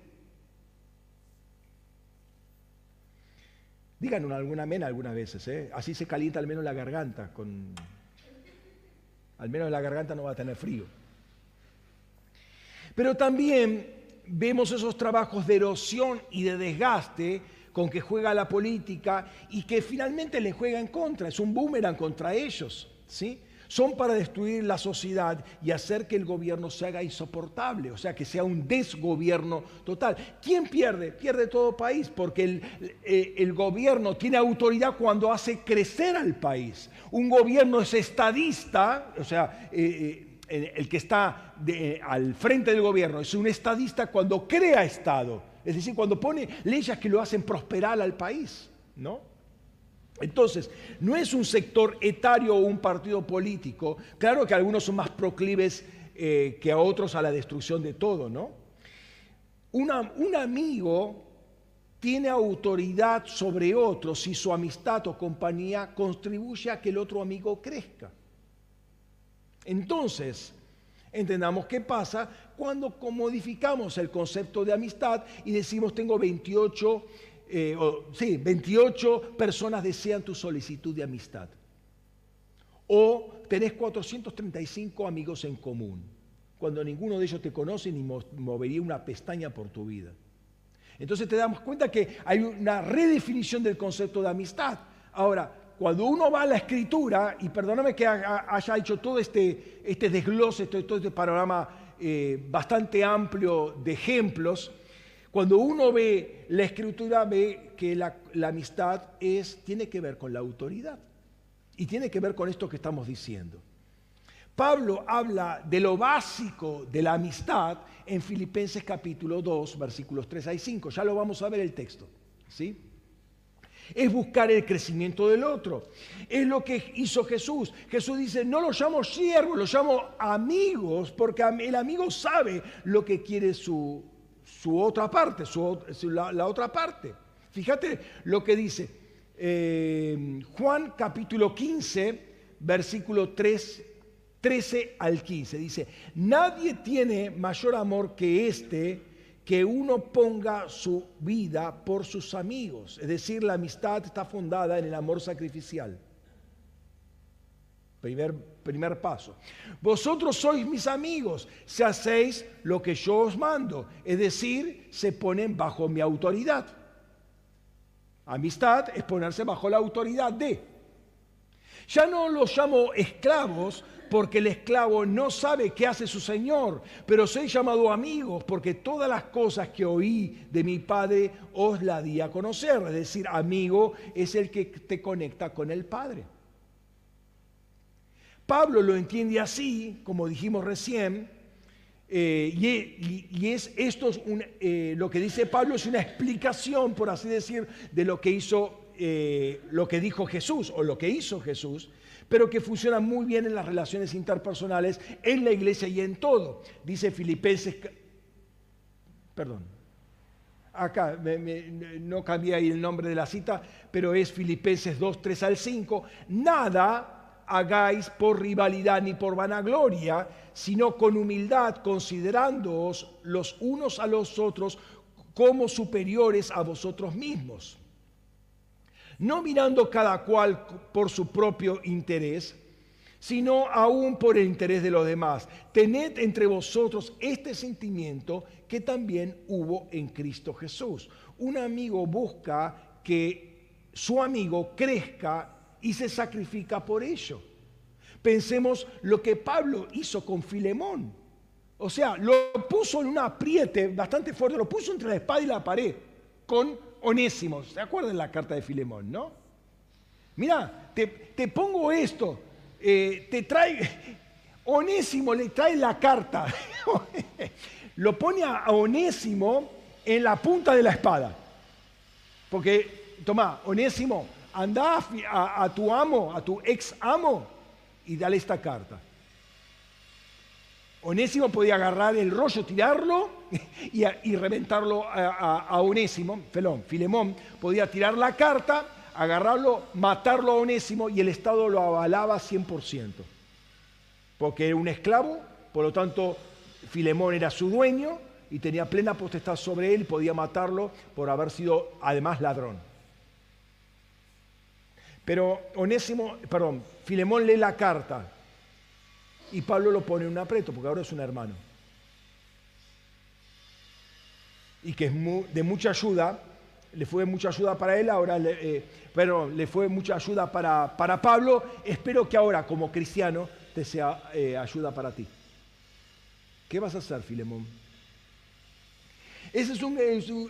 A: Digan alguna amén algunas veces, ¿eh? así se calienta al menos la garganta con al menos la garganta no va a tener frío. Pero también vemos esos trabajos de erosión y de desgaste con que juega la política y que finalmente le juega en contra, es un boomerang contra ellos, ¿sí? Son para destruir la sociedad y hacer que el gobierno se haga insoportable, o sea, que sea un desgobierno total. ¿Quién pierde? Pierde todo país, porque el, eh, el gobierno tiene autoridad cuando hace crecer al país. Un gobierno es estadista, o sea, eh, el que está al frente del gobierno es un estadista cuando crea Estado, es decir, cuando pone leyes que lo hacen prosperar al país, ¿no? Entonces, no es un sector etario o un partido político. Claro que algunos son más proclives eh, que a otros a la destrucción de todo, ¿no? un amigo tiene autoridad sobre otro si su amistad o compañía contribuye a que el otro amigo crezca. Entonces, entendamos qué pasa cuando modificamos el concepto de amistad y decimos tengo 28 eh, sí, 28 personas desean tu solicitud de amistad. O tenés 435 amigos en común, cuando ninguno de ellos te conoce ni movería una pestaña por tu vida. Entonces te damos cuenta que hay una redefinición del concepto de amistad. Ahora, cuando uno va a la escritura, y perdóname que haya hecho todo este, este desglose, todo, este panorama eh, bastante amplio de ejemplos, cuando uno ve la escritura, ve que la, amistad es, tiene que ver con la autoridad y tiene que ver con esto que estamos diciendo. Pablo habla de lo básico de la amistad en Filipenses capítulo 2, versículos 3 y 5. Ya lo vamos a ver el texto. ¿sí? Es buscar el crecimiento del otro. Es lo que hizo Jesús. Jesús dice, no los llamo siervos, los llamo amigos, porque el amigo sabe lo que quiere su, su otra parte, la, otra parte. Fíjate lo que dice eh, Juan capítulo 15, versículo 3, 13 al 15. Dice, nadie tiene mayor amor que este, que uno ponga su vida por sus amigos. Es decir, la amistad está fundada en el amor sacrificial. Primer, primer paso. Vosotros sois mis amigos si hacéis lo que yo os mando. Es decir, se ponen bajo mi autoridad. Amistad es ponerse bajo la autoridad de. Ya no los llamo esclavos porque el esclavo no sabe qué hace su Señor, pero soy llamado amigos porque todas las cosas que oí de mi Padre os la di a conocer. Es decir, amigo es el que te conecta con el Padre. Pablo lo entiende así, como dijimos recién, eh, y, es esto es eh, lo que dice Pablo es una explicación, por así decir, de lo que hizo, eh, lo que dijo Jesús o lo que hizo Jesús, pero que funciona muy bien en las relaciones interpersonales, en la iglesia y en todo. Dice Filipenses, perdón, acá no cambié ahí el nombre de la cita, pero es Filipenses 2, 3 al 5, nada hagáis por rivalidad ni por vanagloria, sino con humildad, considerándoos los unos a los otros como superiores a vosotros mismos. No mirando cada cual por su propio interés, sino aún por el interés de los demás. Tened entre vosotros este sentimiento que también hubo en Cristo Jesús. Un amigo busca que su amigo crezca y se sacrifica por ello. Pensemos lo que Pablo hizo con Filemón. O sea, lo puso en un apriete bastante fuerte, lo puso entre la espada y la pared Onésimo. ¿Se acuerdan la carta de Filemón, no? Mira, te, pongo esto, eh, te trae, Onésimo le trae la carta, lo pone a Onésimo en la punta de la espada. Porque, toma, Onésimo, anda a, tu amo, a tu ex amo, y dale esta carta. Onésimo podía agarrar el rollo, tirarlo y, reventarlo a, Onésimo, pelón, Filemón podía tirar la carta, agarrarlo, matarlo a Onésimo y el Estado lo avalaba 100%. Porque era un esclavo, por lo tanto Filemón era su dueño y tenía plena potestad sobre él podía matarlo por haber sido además ladrón. Pero Onésimo, perdón, Filemón lee la carta y Pablo lo pone en un aprieto porque ahora es un hermano. Y que es de mucha ayuda, le fue mucha ayuda para él, ahora le, eh, pero le fue mucha ayuda para, para, Pablo. Espero que ahora como cristiano te sea eh, ayuda para ti. ¿Qué vas a hacer, Filemón? Ese es un,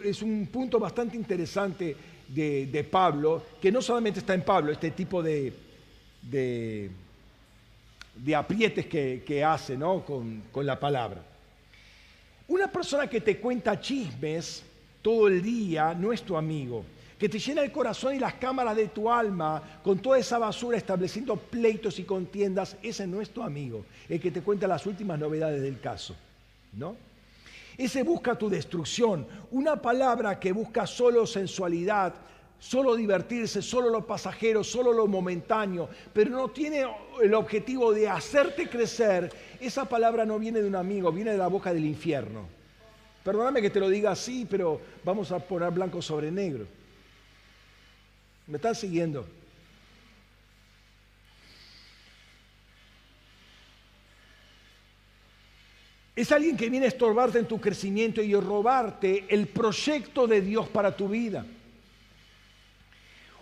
A: es un punto bastante interesante de, Pablo, que no solamente está en Pablo, este tipo de, de, de aprietes que, hace ¿no? con, con la palabra. Una persona que te cuenta chismes todo el día no es tu amigo que te llena el corazón y las cámaras de tu alma con toda esa basura estableciendo pleitos y contiendas, ese no es tu amigo, el que te cuenta las últimas novedades del caso, ¿no? Ese busca tu destrucción, una palabra que busca solo sensualidad, solo divertirse, solo lo pasajero, solo lo momentáneo, pero no tiene el objetivo de hacerte crecer, esa palabra no viene de un amigo, viene de la boca del infierno. Perdóname que te lo diga así, pero vamos a poner blanco sobre negro. ¿Me están siguiendo? Es alguien que viene a estorbarte en tu crecimiento y a robarte el proyecto de Dios para tu vida.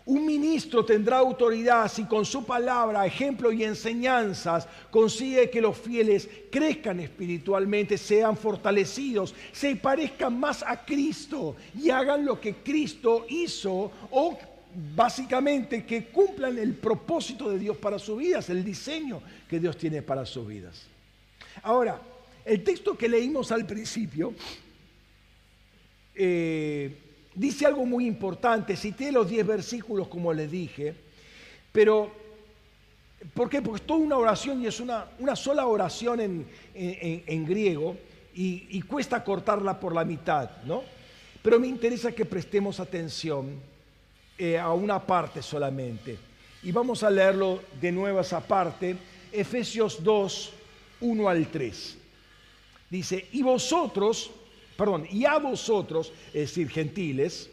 A: Un ministro tendrá autoridad si con su palabra, ejemplo y enseñanzas consigue que los fieles crezcan espiritualmente, sean fortalecidos, se parezcan más a Cristo y hagan lo que Cristo hizo o básicamente que cumplan el propósito de Dios para sus vidas, el diseño que Dios tiene para sus vidas. Ahora, el texto que leímos al principio eh, dice algo muy importante. Cité los 10 versículos como les dije, pero ¿por qué? Porque es toda una oración y es una, una sola oración en, griego y, y cuesta cortarla por la mitad, ¿no? Pero me interesa que prestemos atención eh, a una parte solamente. Y vamos a leerlo de nuevo esa parte, Efesios 2, 1 al 3. Dice, y vosotros, perdón, y a vosotros, es decir, gentiles,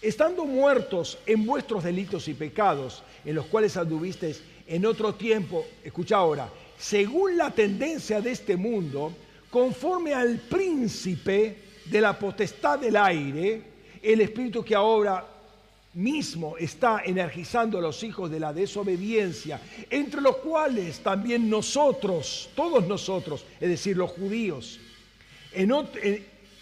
A: estando muertos en vuestros delitos y pecados, en los cuales anduvisteis en otro tiempo, escucha ahora, según la tendencia de este mundo, conforme al príncipe de la potestad del aire, el espíritu que ahora mismo está energizando a los hijos de la desobediencia, entre los cuales también nosotros, todos nosotros, es decir, los judíos, en,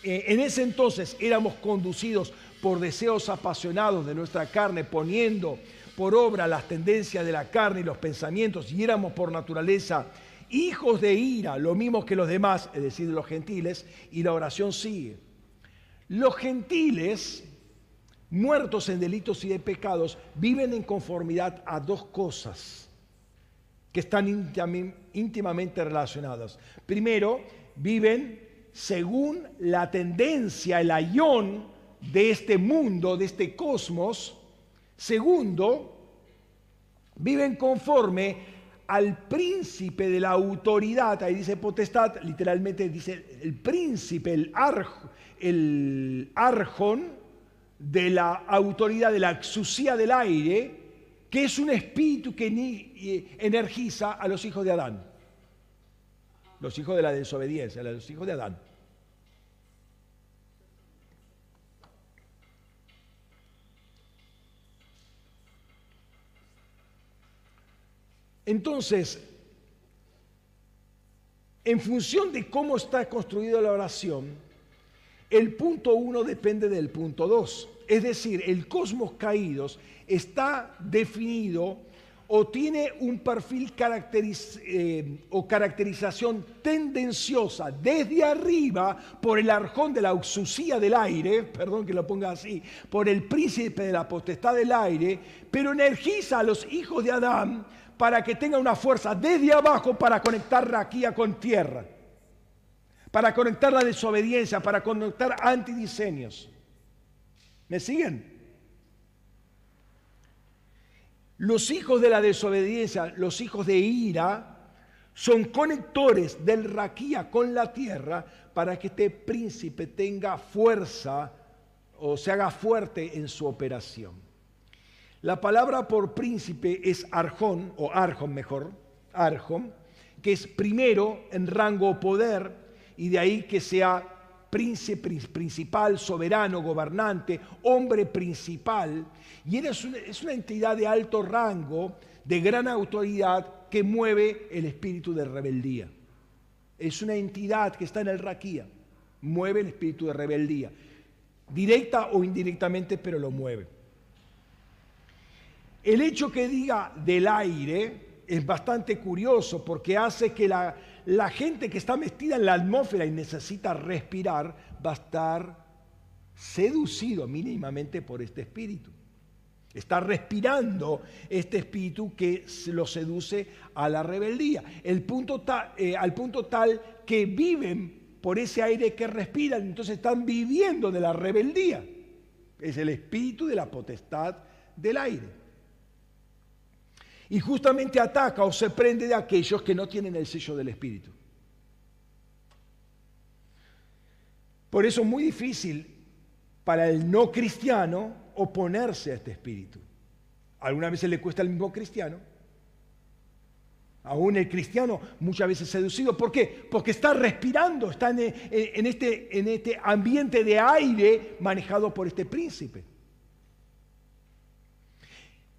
A: en, ese entonces éramos conducidos por deseos apasionados de nuestra carne, poniendo por obra las tendencias de la carne y los pensamientos, y éramos por naturaleza hijos de ira, lo mismo que los demás, es decir, los gentiles, y la oración sigue. Los gentiles muertos en delitos y de pecados, viven en conformidad a dos cosas que están íntimamente relacionadas. Primero, viven según la tendencia, el ayón de este mundo, de este cosmos. Segundo, viven conforme al príncipe de la autoridad, ahí dice potestad, literalmente dice el príncipe, el, arjón, de la autoridad de la exusía del aire, que es un espíritu que eh, energiza a los hijos de Adán, los hijos de la desobediencia, a los hijos de Adán. Entonces, en función de cómo está construida la oración, el punto uno depende del punto dos. Es decir, el cosmos caídos está definido o tiene un perfil eh, o caracterización tendenciosa desde arriba por el arjón de la auxusía del aire, perdón que lo ponga así, por el príncipe de la potestad del aire, pero energiza a los hijos de Adán para que tengan una fuerza desde abajo para conectar raquía con tierra, para conectar la desobediencia, para conectar antidiseños. ¿Me siguen? Los hijos de la desobediencia, los hijos de ira, son conectores del raquía con la tierra para que este príncipe tenga fuerza o se haga fuerte en su operación. La palabra por príncipe es arjón, o arjón mejor, arjón, que es primero en rango poder, y de ahí que sea príncipe principal, soberano, gobernante, hombre principal, y es una, entidad de alto rango, de gran autoridad, que mueve el espíritu de rebeldía. Es una entidad que está en el raquía, mueve el espíritu de rebeldía, directa o indirectamente, pero lo mueve. El hecho que diga del aire es bastante curioso porque hace que la, gente que está metida en la atmósfera y necesita respirar va a estar seducido mínimamente por este espíritu. Está respirando este espíritu que lo seduce a la rebeldía. Eh, al punto tal que viven por ese aire que respiran, entonces están viviendo de la rebeldía. Es el espíritu de la potestad del aire. Y justamente ataca o se prende de aquellos que no tienen el sello del espíritu. Por eso es muy difícil para el no cristiano oponerse a este espíritu. Algunas veces le cuesta al mismo cristiano. Aún el cristiano muchas veces seducido. ¿Por qué? Porque está respirando, está en, este, en este ambiente de aire manejado por este príncipe.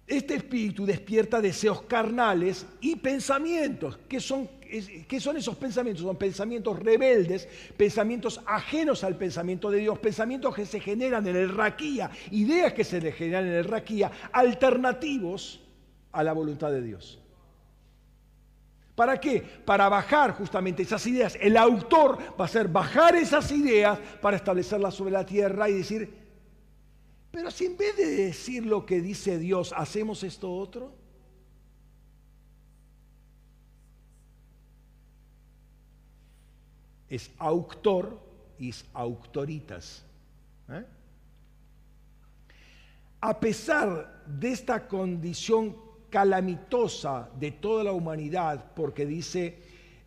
A: Este espíritu despierta deseos carnales y pensamientos. ¿Qué son, ¿Qué son esos pensamientos? Son pensamientos rebeldes, pensamientos ajenos al pensamiento de Dios, pensamientos que se generan en el raquía, ideas que se generan en el raquía, alternativos a la voluntad de Dios. ¿Para qué? Para bajar justamente esas ideas. El autor va a hacer bajar esas ideas para establecerlas sobre la tierra y decir, pero si en vez de decir lo que dice Dios, hacemos esto otro. Es autor y es autoritas. ¿eh? A pesar de esta condición calamitosa de toda la humanidad, porque dice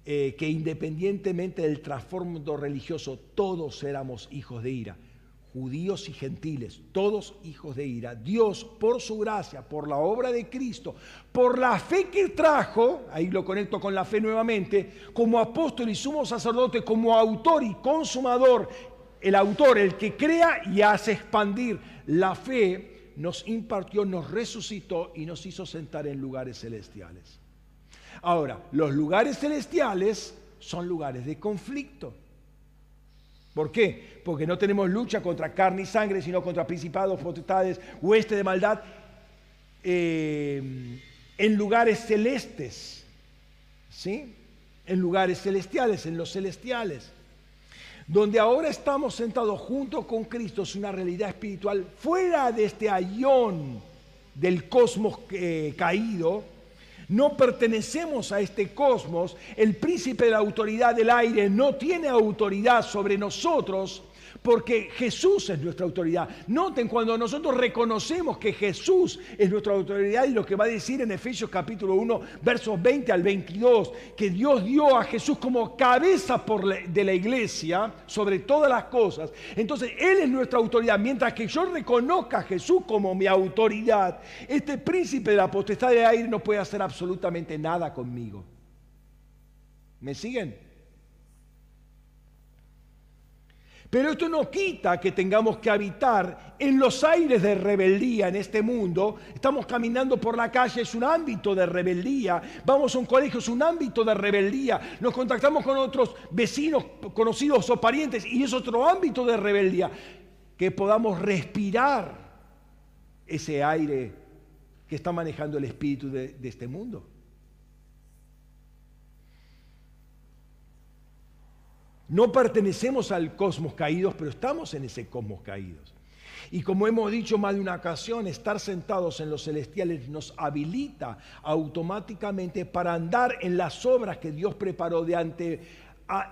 A: eh, que independientemente del trasfondo religioso, todos éramos hijos de ira judíos y gentiles, todos hijos de ira, Dios por su gracia, por la obra de Cristo, por la fe que trajo, ahí lo conecto con la fe nuevamente, como apóstol y sumo sacerdote, como autor y consumador, el autor, el que crea y hace expandir la fe, nos impartió, nos resucitó y nos hizo sentar en lugares celestiales. Ahora, los lugares celestiales son lugares de conflicto. ¿Por qué? Porque no tenemos lucha contra carne y sangre, sino contra principados, potestades, hueste de maldad eh, en lugares celestes, ¿sí? En lugares celestiales, en los celestiales. Donde ahora estamos sentados junto con Cristo es una realidad espiritual fuera de este ayón del cosmos eh, caído, no pertenecemos a este cosmos. El príncipe de la autoridad del aire no tiene autoridad sobre nosotros porque Jesús es nuestra autoridad. Noten cuando nosotros reconocemos que Jesús es nuestra autoridad y lo que va a decir en Efesios capítulo 1, versos 20 al 22, que Dios dio a Jesús como cabeza de la iglesia sobre todas las cosas. Entonces Él es nuestra autoridad. Mientras que yo reconozca a Jesús como mi autoridad, este príncipe de la potestad de aire no puede hacer absolutamente nada conmigo. ¿Me siguen? Pero esto no quita que tengamos que habitar en los aires de rebeldía en este mundo. Estamos caminando por la calle, es un ámbito de rebeldía. Vamos a un colegio, es un ámbito de rebeldía. Nos contactamos con otros vecinos, conocidos o parientes y es otro ámbito de rebeldía. Que podamos respirar ese aire que está manejando el espíritu de, de este mundo. No pertenecemos al cosmos caídos, pero estamos en ese cosmos caídos. Y como hemos dicho más de una ocasión, estar sentados en los celestiales nos habilita automáticamente para andar en las obras que Dios preparó de, ante,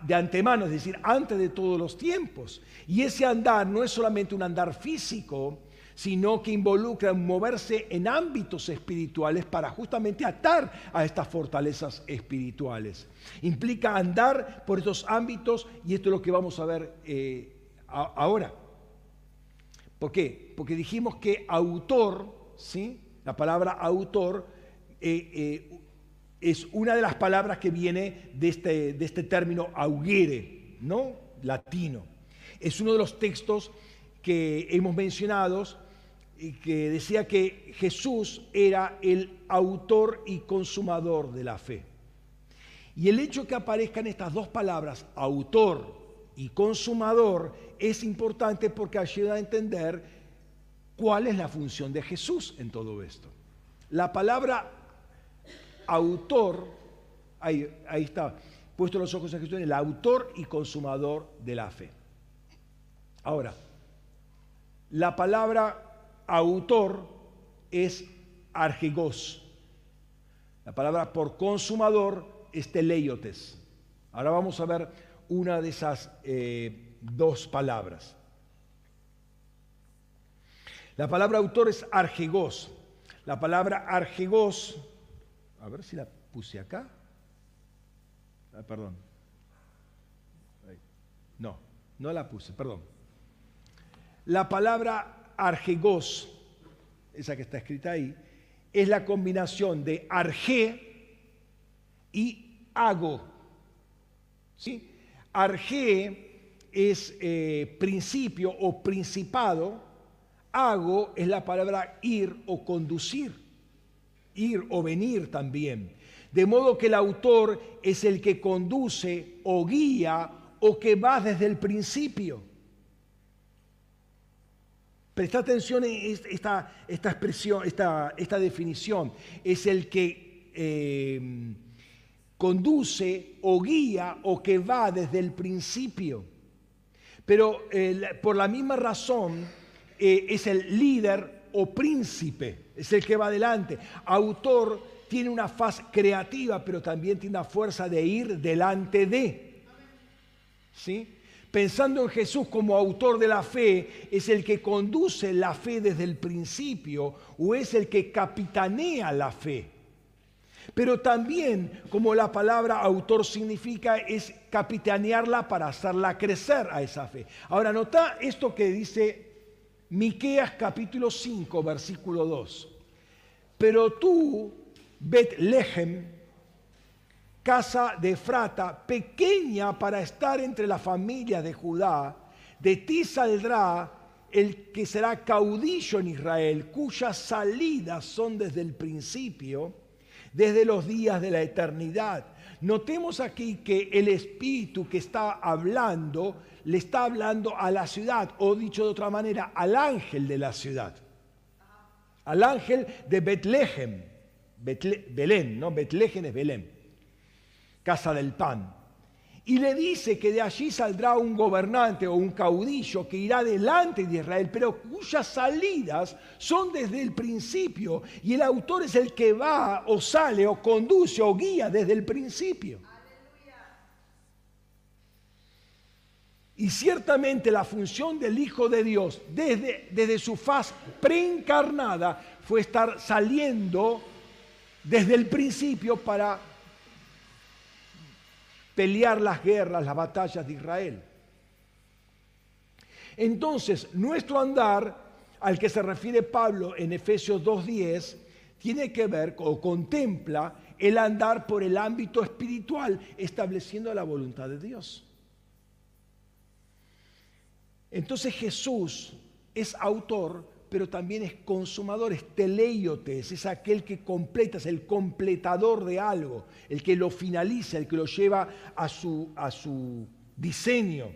A: de antemano, es decir, antes de todos los tiempos. Y ese andar no es solamente un andar físico, sino que involucra moverse en ámbitos espirituales para justamente atar a estas fortalezas espirituales. Implica andar por estos ámbitos y esto es lo que vamos a ver eh, ahora. ¿Por qué? Porque dijimos que autor, ¿sí? la palabra autor, eh, eh, es una de las palabras que viene de este, de este término augere, ¿no? Latino. Es uno de los textos que hemos mencionado que decía que Jesús era el autor y consumador de la fe. Y el hecho que aparezcan estas dos palabras, autor y consumador, es importante porque ayuda a entender cuál es la función de Jesús en todo esto. La palabra autor, ahí, ahí está, puesto los ojos en Jesús, el autor y consumador de la fe. Ahora, la palabra autor es argigos. La palabra por consumador es teleiotes. Ahora vamos a ver una de esas eh, dos palabras. La palabra autor es argigos. La palabra argigos, a ver si la puse acá. Ah, perdón. No, no la puse, perdón. La palabra argigos, esa que está escrita ahí, es la combinación de arge y hago. ¿Sí? Arge es eh, principio o principado, hago es la palabra ir o conducir, ir o venir también. De modo que el autor es el que conduce o guía o que va desde el principio. Presta atención a esta, esta expresión, esta, esta, definición. Es el que eh, conduce o guía o que va desde el principio. Pero eh, por la misma razón eh, es el líder o príncipe, es el que va adelante. Autor tiene una faz creativa, pero también tiene una fuerza de ir delante de. ¿Sí? Pensando en Jesús como autor de la fe, es el que conduce la fe desde el principio o es el que capitanea la fe. Pero también, como la palabra autor significa, es capitanearla para hacerla crecer a esa fe. Ahora, nota esto que dice Miqueas capítulo 5, versículo 2. Pero tú, Betlehem, casa de Frata, pequeña para estar entre la familia de Judá, de ti saldrá el que será caudillo en Israel, cuyas salidas son desde el principio, desde los días de la eternidad. Notemos aquí que el espíritu que está hablando le está hablando a la ciudad, o dicho de otra manera, al ángel de la ciudad, al ángel de Betlehem, Belén, ¿no? Betlehem es Belén casa del pan. Y le dice que de allí saldrá un gobernante o un caudillo que irá delante de Israel, pero cuyas salidas son desde el principio. Y el autor es el que va o sale o conduce o guía desde el principio. Y ciertamente la función del Hijo de Dios desde, desde su faz preencarnada fue estar saliendo desde el principio para pelear las guerras, las batallas de Israel. Entonces, nuestro andar, al que se refiere Pablo en Efesios 2.10, tiene que ver o contempla el andar por el ámbito espiritual, estableciendo la voluntad de Dios. Entonces Jesús es autor pero también es consumador, es teleiotes, es aquel que completa, es el completador de algo, el que lo finaliza, el que lo lleva a su, a su diseño.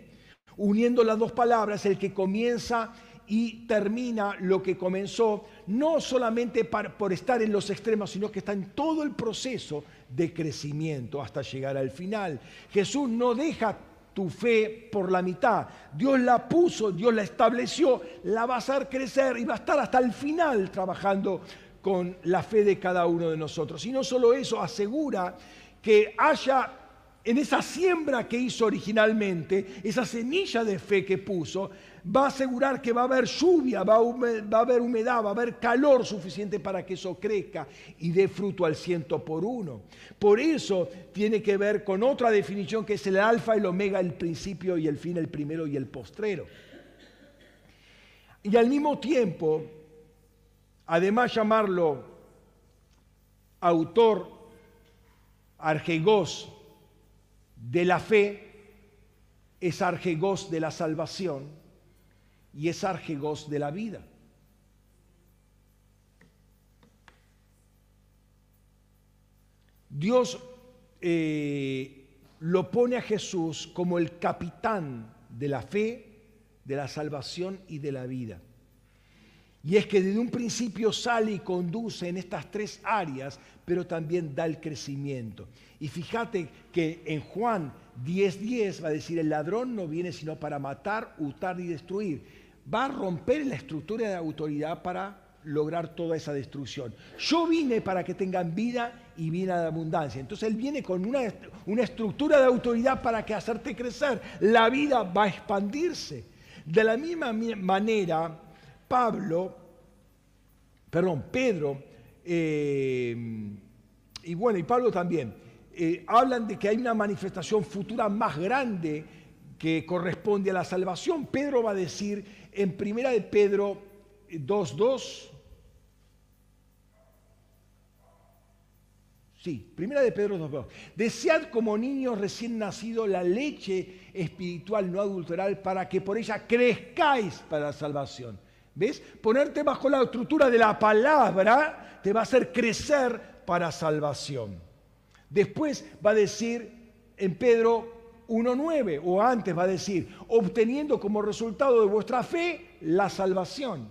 A: Uniendo las dos palabras, el que comienza y termina lo que comenzó, no solamente por estar en los extremos, sino que está en todo el proceso de crecimiento hasta llegar al final. Jesús no deja tu fe por la mitad. Dios la puso, Dios la estableció, la va a hacer crecer y va a estar hasta el final trabajando con la fe de cada uno de nosotros. Y no solo eso, asegura que haya en esa siembra que hizo originalmente, esa semilla de fe que puso, va a asegurar que va a haber lluvia, va a, haber humedad, va a haber calor suficiente para que eso crezca y dé fruto al ciento por uno. Por eso tiene que ver con otra definición que es el alfa y el omega, el principio y el fin, el primero y el postrero. Y al mismo tiempo, además llamarlo autor, argegos, de la fe es argegos de la salvación y es argegos de la vida. Dios eh, lo pone a Jesús como el capitán de la fe, de la salvación y de la vida. Y es que desde un principio sale y conduce en estas tres áreas, pero también da el crecimiento. Y fíjate que en Juan 10:10 va a decir, el ladrón no viene sino para matar, hurtar y destruir. Va a romper la estructura de autoridad para lograr toda esa destrucción. Yo vine para que tengan vida y vida de abundancia. Entonces Él viene con una, una estructura de autoridad para que hacerte crecer. La vida va a expandirse. De la misma manera, Pablo, perdón, Pedro, eh, y bueno, y Pablo también, eh, hablan de que hay una manifestación futura más grande que corresponde a la salvación. Pedro va a decir en primera de Pedro 2.2, Sí, primera de Pedro 2.2. Desead como niños recién nacidos la leche espiritual no adulteral para que por ella crezcáis para la salvación. ¿Ves? Ponerte bajo la estructura de la palabra te va a hacer crecer para salvación. Después va a decir en Pedro 1.9, o antes va a decir, obteniendo como resultado de vuestra fe la salvación.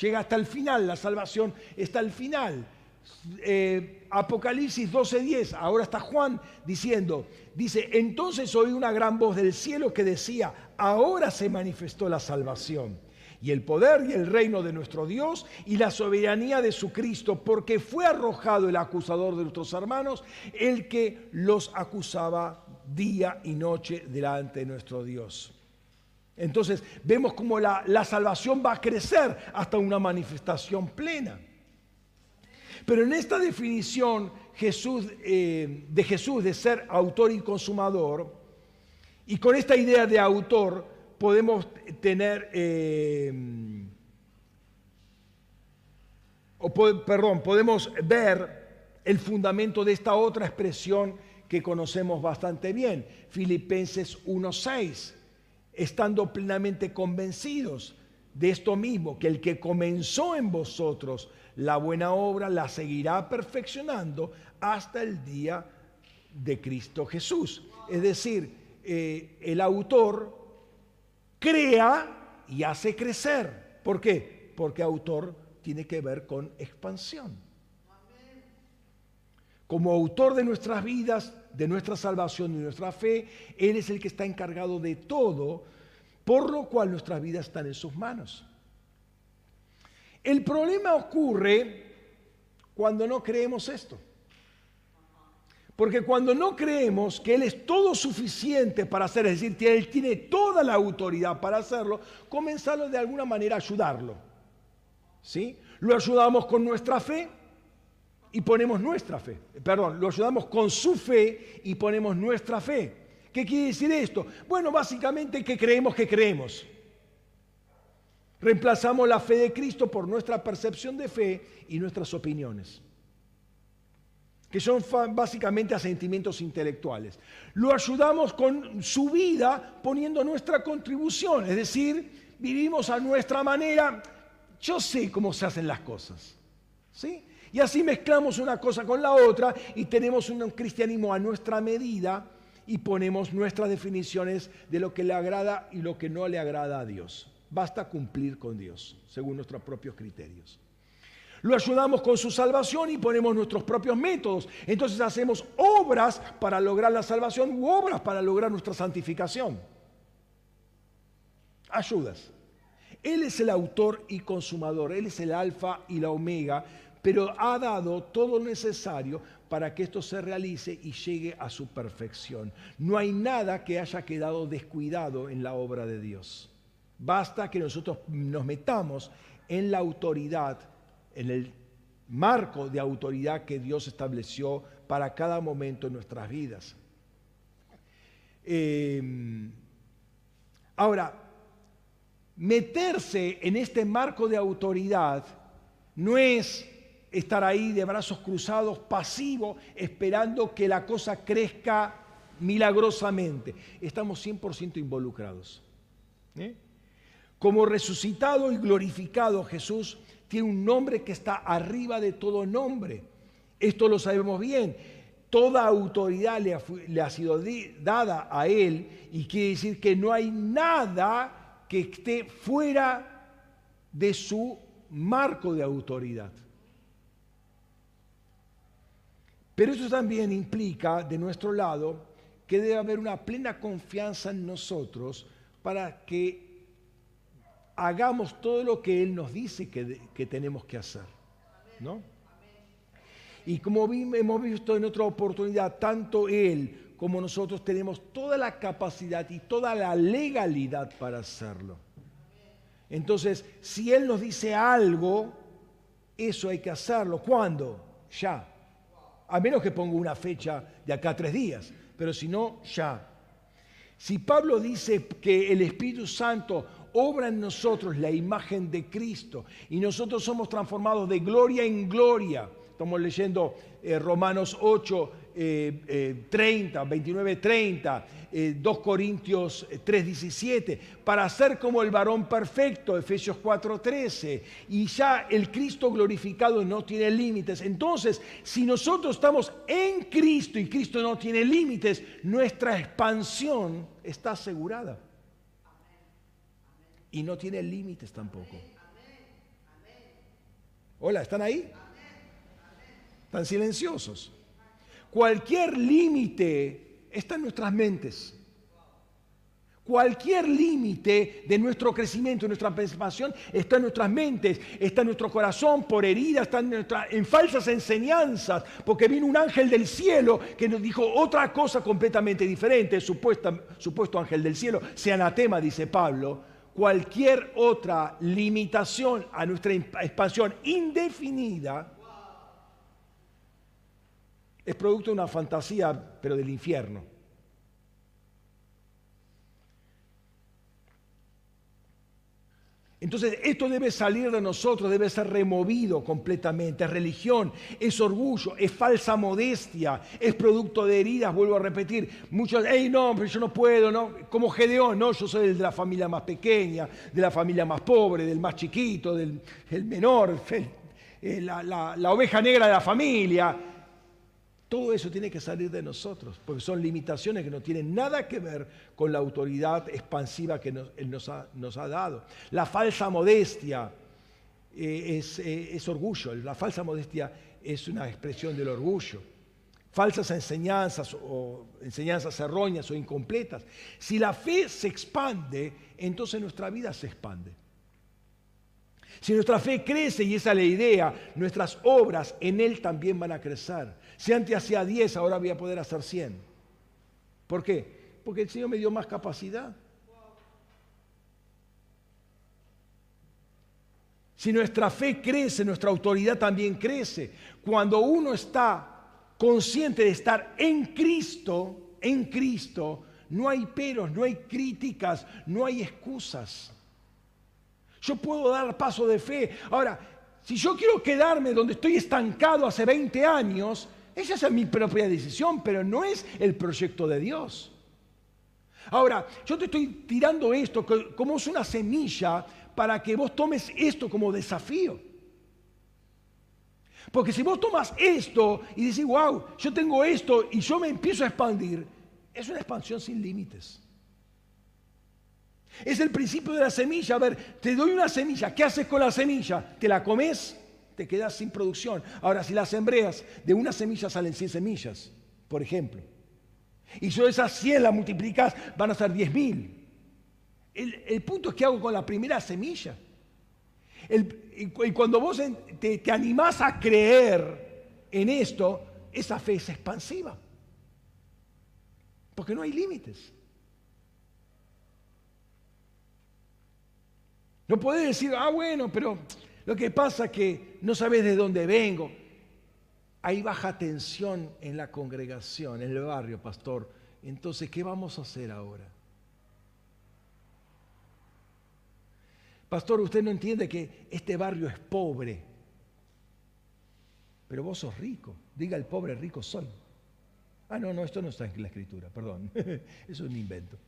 A: Llega hasta el final, la salvación está al final. Eh, Apocalipsis 12:10, ahora está Juan diciendo, dice, entonces oí una gran voz del cielo que decía, ahora se manifestó la salvación y el poder y el reino de nuestro Dios y la soberanía de su Cristo, porque fue arrojado el acusador de nuestros hermanos, el que los acusaba día y noche delante de nuestro Dios. Entonces vemos como la, la salvación va a crecer hasta una manifestación plena. Pero en esta definición eh, de Jesús de ser autor y consumador, y con esta idea de autor podemos tener, eh, o perdón, podemos ver el fundamento de esta otra expresión que conocemos bastante bien, Filipenses 1.6, estando plenamente convencidos de esto mismo, que el que comenzó en vosotros la buena obra la seguirá perfeccionando hasta el día de Cristo Jesús. Es decir, eh, el autor crea y hace crecer. ¿Por qué? Porque autor tiene que ver con expansión. Como autor de nuestras vidas, de nuestra salvación y nuestra fe, Él es el que está encargado de todo, por lo cual nuestras vidas están en sus manos. El problema ocurre cuando no creemos esto. Porque cuando no creemos que Él es todo suficiente para hacer, es decir, que Él tiene toda la autoridad para hacerlo, comenzamos de alguna manera a ayudarlo. ¿Sí? Lo ayudamos con nuestra fe y ponemos nuestra fe. Perdón, lo ayudamos con su fe y ponemos nuestra fe. ¿Qué quiere decir esto? Bueno, básicamente que creemos que creemos. Reemplazamos la fe de Cristo por nuestra percepción de fe y nuestras opiniones, que son básicamente asentimientos intelectuales. Lo ayudamos con su vida poniendo nuestra contribución, es decir, vivimos a nuestra manera. Yo sé cómo se hacen las cosas. ¿Sí? Y así mezclamos una cosa con la otra y tenemos un cristianismo a nuestra medida y ponemos nuestras definiciones de lo que le agrada y lo que no le agrada a Dios. Basta cumplir con Dios, según nuestros propios criterios. Lo ayudamos con su salvación y ponemos nuestros propios métodos. Entonces hacemos obras para lograr la salvación u obras para lograr nuestra santificación. Ayudas. Él es el autor y consumador, Él es el alfa y la omega, pero ha dado todo lo necesario para que esto se realice y llegue a su perfección. No hay nada que haya quedado descuidado en la obra de Dios. Basta que nosotros nos metamos en la autoridad, en el marco de autoridad que Dios estableció para cada momento en nuestras vidas. Em, ahora, meterse en este marco de autoridad no es estar ahí de brazos cruzados, pasivo, esperando que la cosa crezca milagrosamente. Estamos 100% involucrados. ¿eh? Como resucitado y glorificado Jesús tiene un nombre que está arriba de todo nombre. Esto lo sabemos bien. Toda autoridad le ha, sido dada a Él y quiere decir que no hay nada que esté fuera de su marco de autoridad. Pero eso también implica de nuestro lado que debe haber una plena confianza en nosotros para que hagamos todo lo que Él nos dice que, tenemos que hacer. ¿no? Y como hemos visto en otra oportunidad, tanto Él como nosotros tenemos toda la capacidad y toda la legalidad para hacerlo. Entonces, si Él nos dice algo, eso hay que hacerlo. ¿Cuándo? Ya. A menos que ponga una fecha de acá a tres días, pero si no, ya. Si Pablo dice que el Espíritu Santo obra en nosotros la imagen de Cristo y nosotros somos transformados de gloria en gloria, Estamos leyendo eh, Romanos 8, 30, 29, 30, 2 Corintios 3, eh, 17, para ser como el varón perfecto, Efesios 4, 13. Y ya el Cristo glorificado no tiene límites. Entonces, si nosotros estamos en Cristo y Cristo no tiene límites, nuestra expansión está asegurada. Y no tiene límites tampoco. Hola, ¿están ahí? tan silenciosos. Cualquier límite está en nuestras mentes. Cualquier límite de nuestro crecimiento, de nuestra expansión, está en nuestras mentes, está en nuestro corazón, por heridas, está en, en, falsas enseñanzas, porque vino un ángel del cielo que nos dijo otra cosa completamente diferente, supuesto ángel del cielo, sea anatema, dice Pablo. Cualquier otra limitación a nuestra expansión indefinida es producto de una fantasía, pero del infierno. Entonces esto debe salir de nosotros, debe ser removido completamente. Es religión, es orgullo, es falsa modestia, es producto de heridas, vuelvo a repetir. Muchos, hey, no, pero yo no puedo, ¿no? Como Gedeón, no, yo soy el de la familia más pequeña, de la familia más pobre, del más chiquito, del menor, eh, la oveja negra de la familia. Todo eso tiene que salir de nosotros, porque son limitaciones que no tienen nada que ver con la autoridad expansiva que Él nos ha, dado. La falsa modestia eh, eh, es, orgullo, la falsa modestia es una expresión del orgullo. Falsas enseñanzas o enseñanzas erróneas o incompletas. Si la fe se expande, entonces nuestra vida se expande. Si nuestra fe crece, y esa es la idea, nuestras obras en Él también van a crecer. Si antes hacía 10, ahora voy a poder hacer 100. ¿Por qué? Porque el Señor me dio más capacidad. Si nuestra fe crece, nuestra autoridad también crece. Cuando uno está consciente de estar en Cristo, en Cristo, no hay peros, no hay críticas, no hay excusas. Yo puedo dar paso de fe. Ahora, si yo quiero quedarme donde estoy estancado hace 20 años, esa es mi propia decisión, pero no es el proyecto de Dios. Ahora, yo te estoy tirando esto como es una semilla para que vos tomes esto como desafío. Porque si vos tomas esto y decís, wow, yo tengo esto y yo me empiezo a expandir, es una expansión sin límites. Es el principio de la semilla. A ver, te doy una semilla. ¿Qué haces con la semilla? ¿Te la comes? Te quedas sin producción. Ahora, si la sembreas, de una semilla salen 100 semillas, por ejemplo. Y si esas 100 las multiplicas, van a ser 10.000. El, el punto es que hago con la primera semilla. y cuando vos te, te animás a creer en esto, esa fe es expansiva. Porque no hay límites. No podés decir, ah, bueno, pero lo que pasa es que no sabes de dónde vengo. Hay baja tensión en la congregación, en el barrio, pastor. Entonces, ¿qué vamos a hacer ahora? Pastor, usted no entiende que este barrio es pobre, pero vos sos rico. Diga el pobre rico soy. Ah, no, no, esto no está en la escritura, perdón. Es un invento.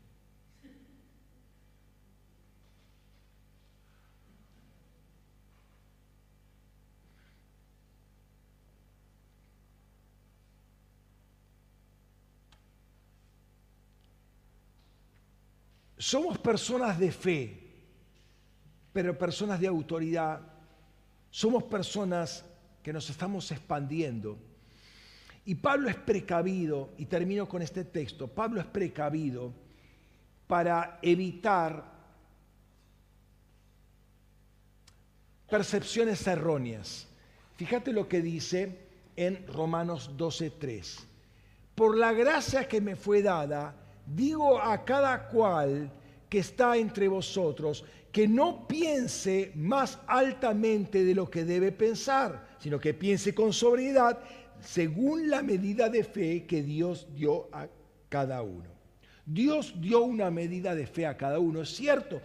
A: Somos personas de fe, pero personas de autoridad somos personas que nos estamos expandiendo. Y Pablo es precavido, y termino con este texto, Pablo es precavido para evitar percepciones erróneas. Fíjate lo que dice en Romanos 12:3. Por la gracia que me fue dada, digo a cada cual que está entre vosotros que no piense más altamente de lo que debe pensar, sino que piense con sobriedad según la medida de fe que Dios dio a cada uno. Dios dio una medida de fe a cada uno, es cierto,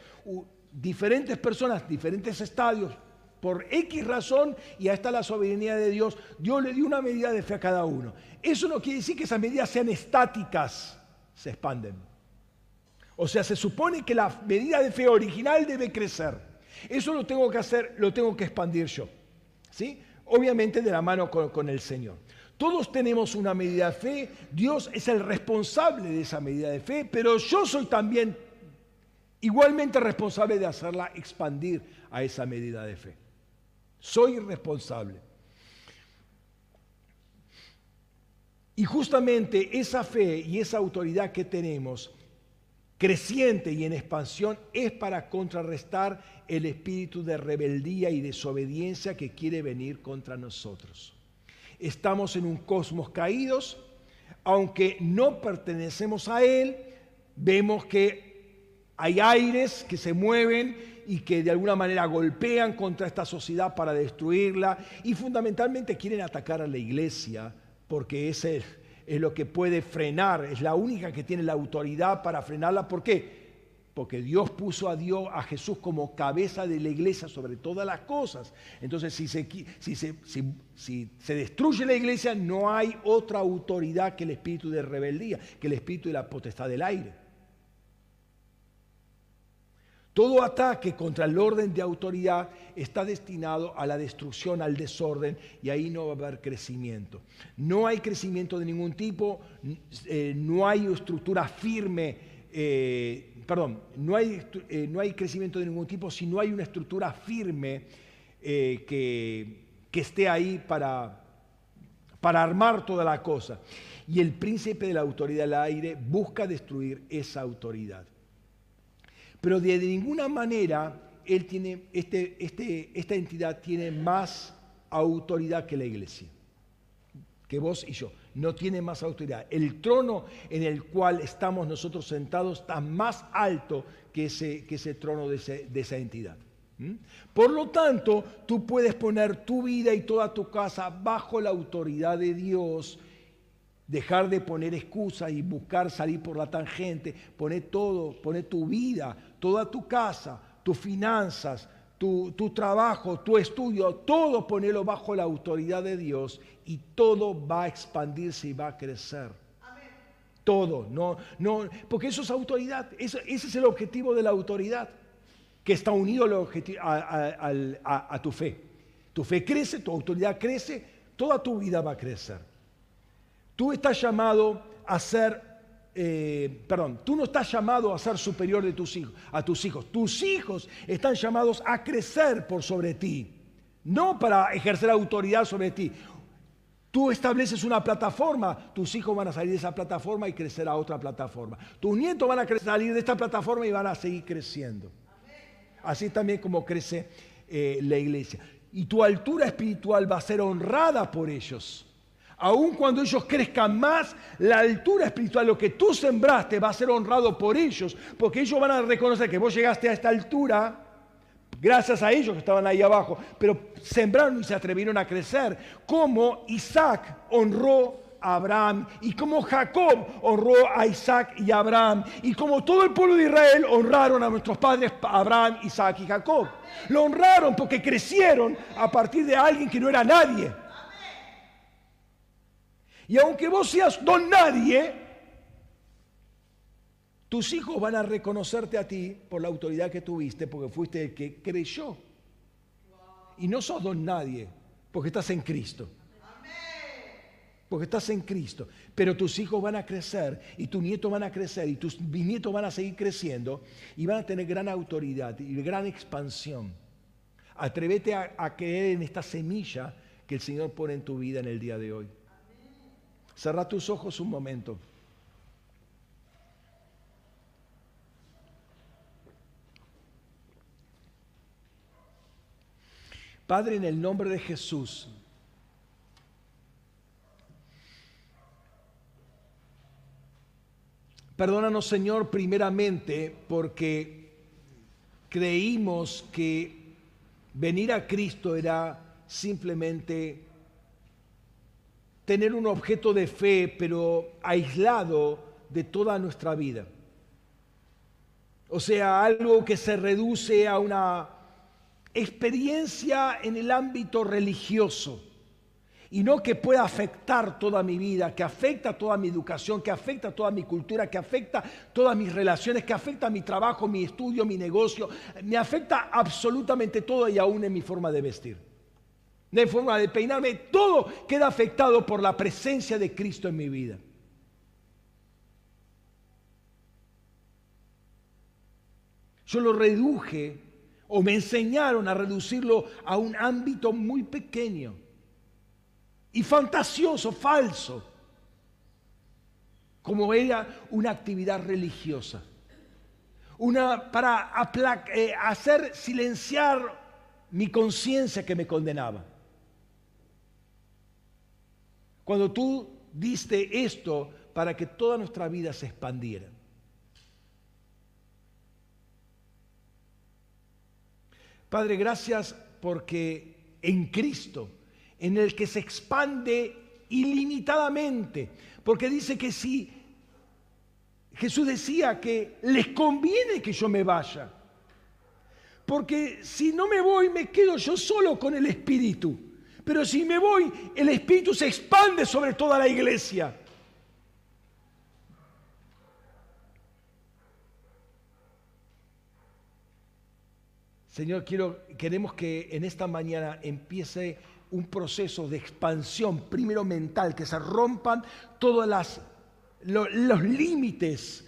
A: diferentes personas, diferentes estadios, por X razón, y ahí está la soberanía de Dios, Dios le dio una medida de fe a cada uno. Eso no quiere decir que esas medidas sean estáticas, se expanden. O sea, se supone que la medida de fe original debe crecer. Eso lo tengo que hacer, lo tengo que expandir yo. ¿Sí? Obviamente de la mano con, con el Señor. Todos tenemos una medida de fe, Dios es el responsable de esa medida de fe, pero yo soy también igualmente responsable de hacerla expandir a esa medida de fe. Soy responsable. Y justamente esa fe y esa autoridad que tenemos, creciente y en expansión, es para contrarrestar el espíritu de rebeldía y desobediencia que quiere venir contra nosotros. Estamos en un cosmos caídos, aunque no pertenecemos a él, vemos que hay aires que se mueven y que de alguna manera golpean contra esta sociedad para destruirla y fundamentalmente quieren atacar a la iglesia porque ese es lo que puede frenar, es la única que tiene la autoridad para frenarla. ¿Por qué? Porque Dios puso a Dios, a Jesús como cabeza de la iglesia sobre todas las cosas. Entonces, si se, si se, si se destruye la iglesia, no hay otra autoridad que el espíritu de rebeldía, que el espíritu de la potestad del aire. Todo ataque contra el orden de autoridad está destinado a la destrucción, al desorden, y ahí no va a haber crecimiento. No hay crecimiento de ningún tipo, eh, no hay estructura firme, eh, perdón, no hay, eh, no hay, crecimiento de ningún tipo si no hay una estructura firme que, que, esté ahí para, para armar toda la cosa. Y el príncipe de la autoridad del aire busca destruir esa autoridad. Pero de ninguna manera él tiene, este, este, esta entidad tiene más autoridad que la iglesia, que vos y yo. No tiene más autoridad. El trono en el cual estamos nosotros sentados está más alto que ese, que ese trono de, esa entidad. Por lo tanto, tú puedes poner tu vida y toda tu casa bajo la autoridad de Dios dejar de poner excusas y buscar salir por la tangente, poner todo, poner tu vida, toda tu casa, tus finanzas, tu, trabajo, tu estudio, todo ponerlo bajo la autoridad de Dios y todo va a expandirse y va a crecer. Todo, no, no, porque eso es autoridad, ese es el objetivo de la autoridad, que está unido a tu fe. Tu fe crece, tu autoridad crece, toda tu vida va a crecer. Tú estás llamado a ser, eh, perdón, tú no estás llamado a ser superior de tus hijos, a tus hijos. Tus hijos están llamados a crecer por sobre ti, no para ejercer autoridad sobre ti. Tú estableces una plataforma, tus hijos van a salir de esa plataforma y crecer a otra plataforma. Tus nietos van a salir de esta plataforma y van a seguir creciendo. Así también como crece eh, la iglesia. Y tu altura espiritual va a ser honrada por ellos aun cuando ellos crezcan más, la altura espiritual, lo que tú sembraste va a ser honrado por ellos, porque ellos van a reconocer que vos llegaste a esta altura gracias a ellos que estaban ahí abajo, pero sembraron y se atrevieron a crecer, como Isaac honró a Abraham y como Jacob honró a Isaac y Abraham y como todo el pueblo de Israel honraron a nuestros padres Abraham, Isaac y Jacob. Lo honraron porque crecieron a partir de alguien que no era nadie. Y aunque vos seas don nadie, tus hijos van a reconocerte a ti por la autoridad que tuviste, porque fuiste el que creyó. Y no sos don nadie, porque estás en Cristo. Porque estás en Cristo. Pero tus hijos van a crecer y tus nietos van a crecer y tus bisnietos van a seguir creciendo y van a tener gran autoridad y gran expansión. Atrévete a, a creer en esta semilla que el Señor pone en tu vida en el día de hoy. Cerra tus ojos un momento. Padre, en el nombre de Jesús, perdónanos Señor primeramente porque creímos que venir a Cristo era simplemente tener un objeto de fe, pero aislado de toda nuestra vida. O sea, algo que se reduce a una experiencia en el ámbito religioso. Y no que pueda afectar toda mi vida, que afecta toda mi educación, que afecta toda mi cultura, que afecta todas mis relaciones, que afecta mi trabajo, mi estudio, mi negocio, me afecta absolutamente todo y aún en mi forma de vestir, de forma de peinarme, todo queda afectado por la presencia de Cristo en mi vida. Yo lo reduje o me enseñaron a reducirlo a un ámbito muy pequeño y fantasioso, falso, como era una actividad religiosa, una para eh, hacer silenciar mi conciencia que me condenaba. Cuando tú diste esto para que toda nuestra vida se expandiera. Padre, gracias porque en Cristo, en el que se expande ilimitadamente, porque dice que si Jesús decía que les conviene que yo me vaya, porque si no me voy me quedo yo solo con el Espíritu, pero si me voy el Espíritu se expande sobre toda la iglesia. Señor, quiero, queremos que en esta mañana empiece un proceso de expansión, primero mental, que se rompan todos los límites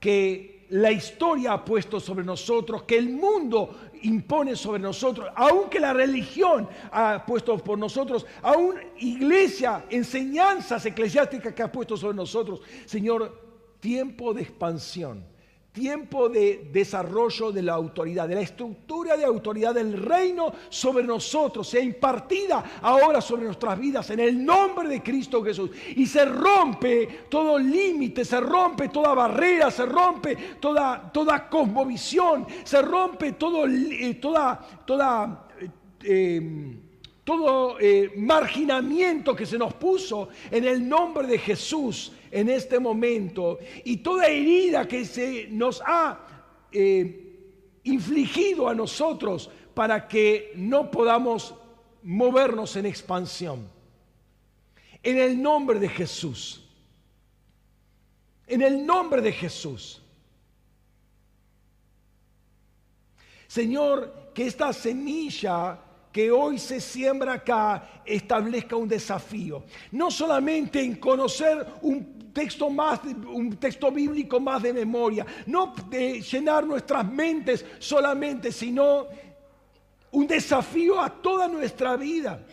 A: que la historia ha puesto sobre nosotros, que el mundo impone sobre nosotros, aunque la religión ha puesto por nosotros, aún iglesia, enseñanzas eclesiásticas que ha puesto sobre nosotros. Señor, tiempo de expansión tiempo de desarrollo de la autoridad, de la estructura de autoridad del reino sobre nosotros, sea impartida ahora sobre nuestras vidas en el nombre de Cristo Jesús. Y se rompe todo límite, se rompe toda barrera, se rompe toda, toda cosmovisión, se rompe todo, eh, toda, toda eh, em, todo eh, marginamiento que se nos puso en el nombre de Jesús en este momento y toda herida que se nos ha eh, infligido a nosotros para que no podamos movernos en expansión. En el nombre de Jesús. En el nombre de Jesús. Señor, que esta semilla que hoy se siembra acá establezca un desafío. No solamente en conocer un texto más, un texto bíblico más de memoria, no de llenar nuestras mentes solamente, sino un desafío a toda nuestra vida.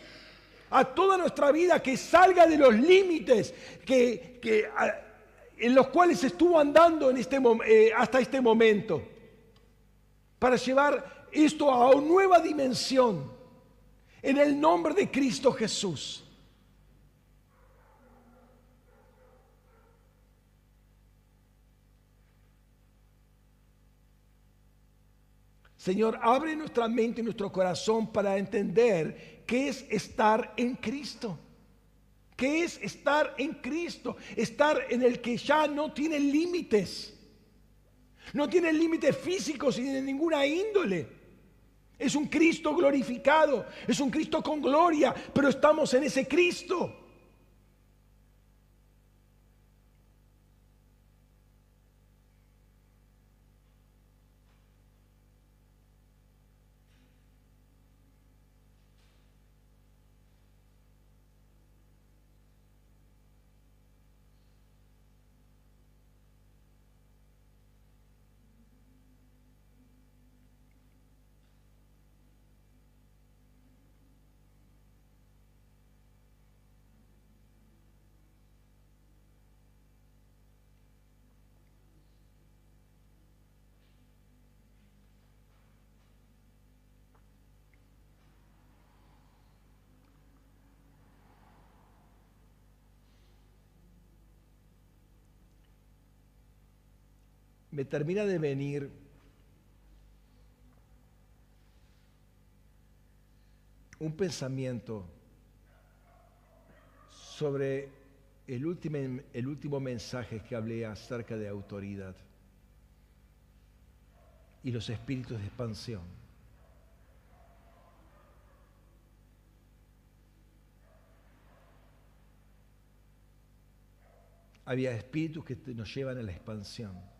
A: A toda nuestra vida que salga de los límites que, en los cuales estuvo andando en este, eh, hasta este momento. Para llevar esto a una nueva dimensión en el nombre de Cristo Jesús. Señor, abre nuestra mente y nuestro corazón para entender qué es estar en Cristo. ¿Qué es estar en Cristo? Estar en el que ya no tiene límites. No tiene límites físicos ni de ninguna índole. Es un Cristo glorificado, es un Cristo con gloria, pero estamos en ese Cristo. Me termina de venir un pensamiento sobre el último, el último mensaje que hablé acerca de autoridad y los espíritus de expansión. Había espíritus que nos llevan a la expansión.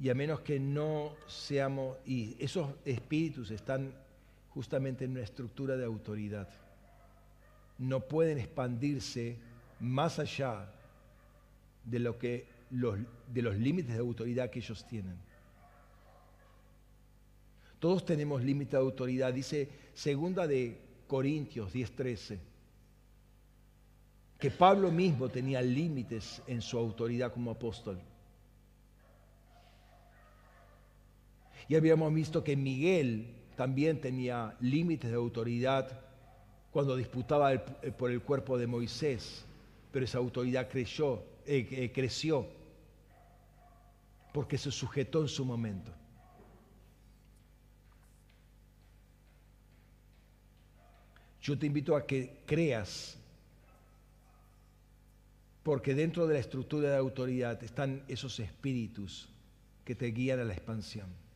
A: Y a menos que no seamos, y esos espíritus están justamente en una estructura de autoridad, no pueden expandirse más allá de lo que los, de los límites de autoridad que ellos tienen. Todos tenemos límite de autoridad, dice segunda de Corintios 10:13, que Pablo mismo tenía límites en su autoridad como apóstol. Y habíamos visto que Miguel también tenía límites de autoridad cuando disputaba por el cuerpo de Moisés, pero esa autoridad eh, eh, creció porque se sujetó en su momento. Yo te invito a que creas, porque dentro de la estructura de autoridad están esos espíritus que te guían a la expansión.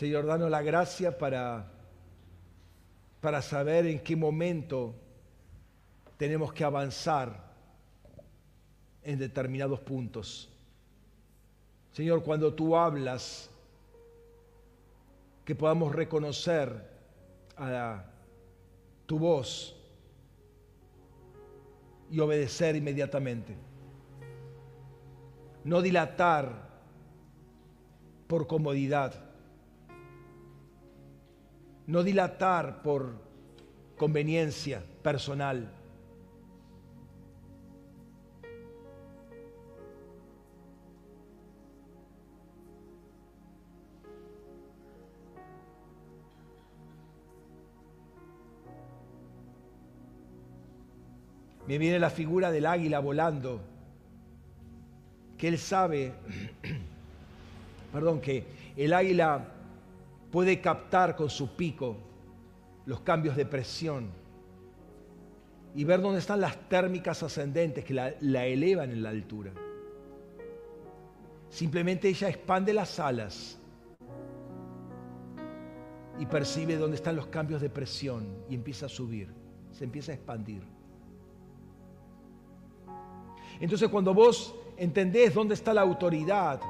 A: Señor, danos la gracia para para saber en qué momento tenemos que avanzar en determinados puntos. Señor, cuando tú hablas, que podamos reconocer a tu voz y obedecer inmediatamente. No dilatar por comodidad no dilatar por conveniencia personal. Me viene la figura del águila volando, que él sabe, perdón, que el águila puede captar con su pico los cambios de presión y ver dónde están las térmicas ascendentes que la, elevan en la altura. Simplemente ella expande las alas y percibe dónde están los cambios de presión y empieza a subir, se empieza a expandir. Entonces cuando vos entendés dónde está la autoridad,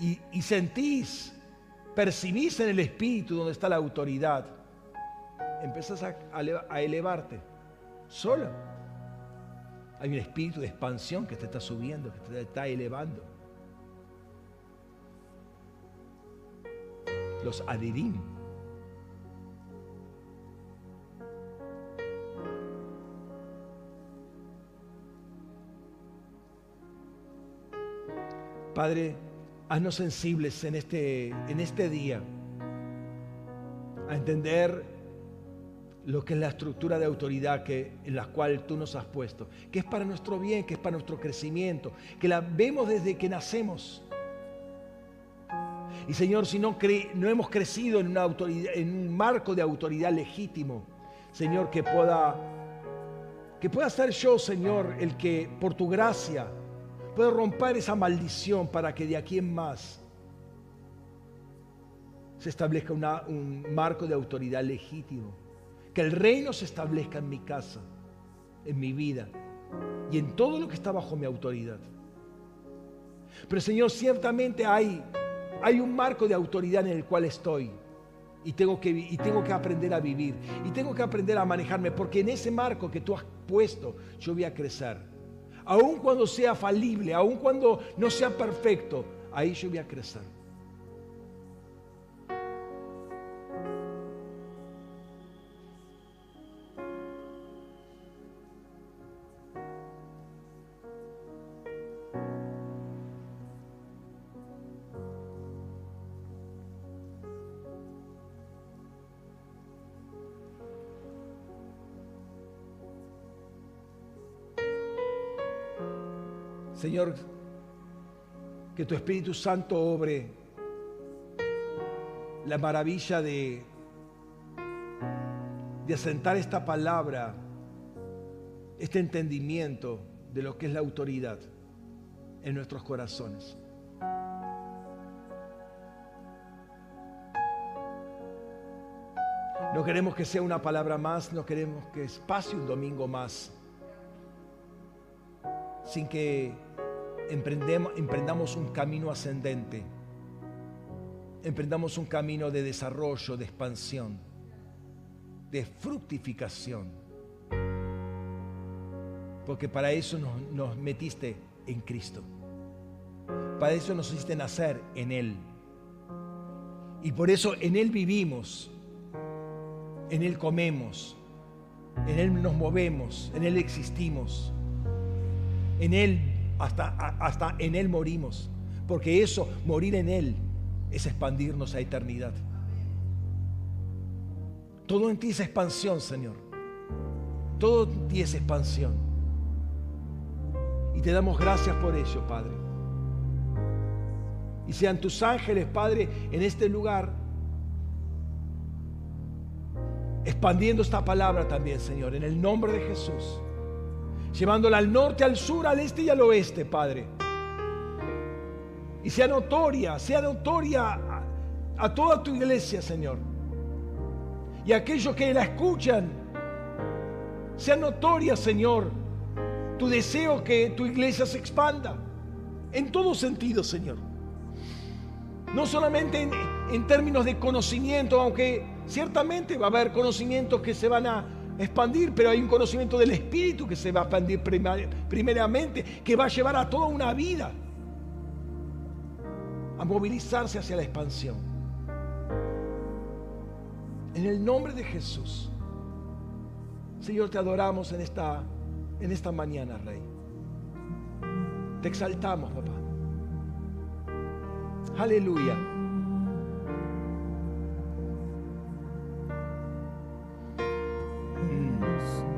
A: y, sentís, percibís en el espíritu donde está la autoridad, empezás a, a elevarte solo. Hay un espíritu de expansión que te está subiendo, que te está elevando. Los adirim. Padre, haznos sensibles en este, en este día a entender lo que es la estructura de autoridad que, en la cual tú nos has puesto, que es para nuestro bien, que es para nuestro crecimiento, que la vemos desde que nacemos. Y Señor, si no, no hemos crecido en, una autoridad, en un marco de autoridad legítimo, Señor, que pueda, que pueda ser yo, Señor, el que por tu gracia puede romper esa maldición para que de aquí en más se establezca un marco de autoridad legítimo. Que el reino se establezca en mi casa, en mi vida y en todo lo que está bajo mi autoridad. Pero Señor, ciertamente hay, hay un marco de autoridad en el cual estoy. Y tengo, que, y tengo que aprender a vivir. Y tengo que aprender a manejarme. Porque en ese marco que tú has puesto, yo voy a crecer aun cuando sea falible, aun cuando no sea perfecto, ahí yo voy a crecer. Señor, que tu Espíritu Santo obre la maravilla de, asentar esta palabra, este entendimiento de lo que es la autoridad en nuestros corazones. No queremos que sea una palabra más, no queremos que pase un domingo más sin que emprendamos un camino ascendente, emprendamos un camino de desarrollo, de expansión, de fructificación. Porque para eso nos, nos metiste en Cristo. Para eso nos hiciste nacer en Él. Y por eso en Él vivimos, en Él comemos, en Él nos movemos, en Él existimos, en Él, hasta, hasta en Él morimos. Porque eso, morir en Él, es expandirnos a eternidad. Todo en ti es expansión, Señor. Todo en ti es expansión. Y te damos gracias por ello, Padre. Y sean tus ángeles, Padre, en este lugar, expandiendo esta palabra también, Señor, en el nombre de Jesús. Llevándola al norte, al sur, al este y al oeste, Padre. Y sea notoria, sea notoria a, a toda tu iglesia, Señor. Y aquellos que la escuchan, sea notoria, Señor, tu deseo que tu iglesia se expanda. En todo sentido, Señor. No solamente en, en términos de conocimiento, aunque ciertamente va a haber conocimientos que se van a expandir, pero hay un conocimiento del Espíritu que se va a expandir primeramente, que va a llevar a toda una vida a movilizarse hacia la expansión. En el nombre de Jesús, Señor, te adoramos en esta, en esta mañana, Rey. Te exaltamos, papá. Aleluya.
B: Porque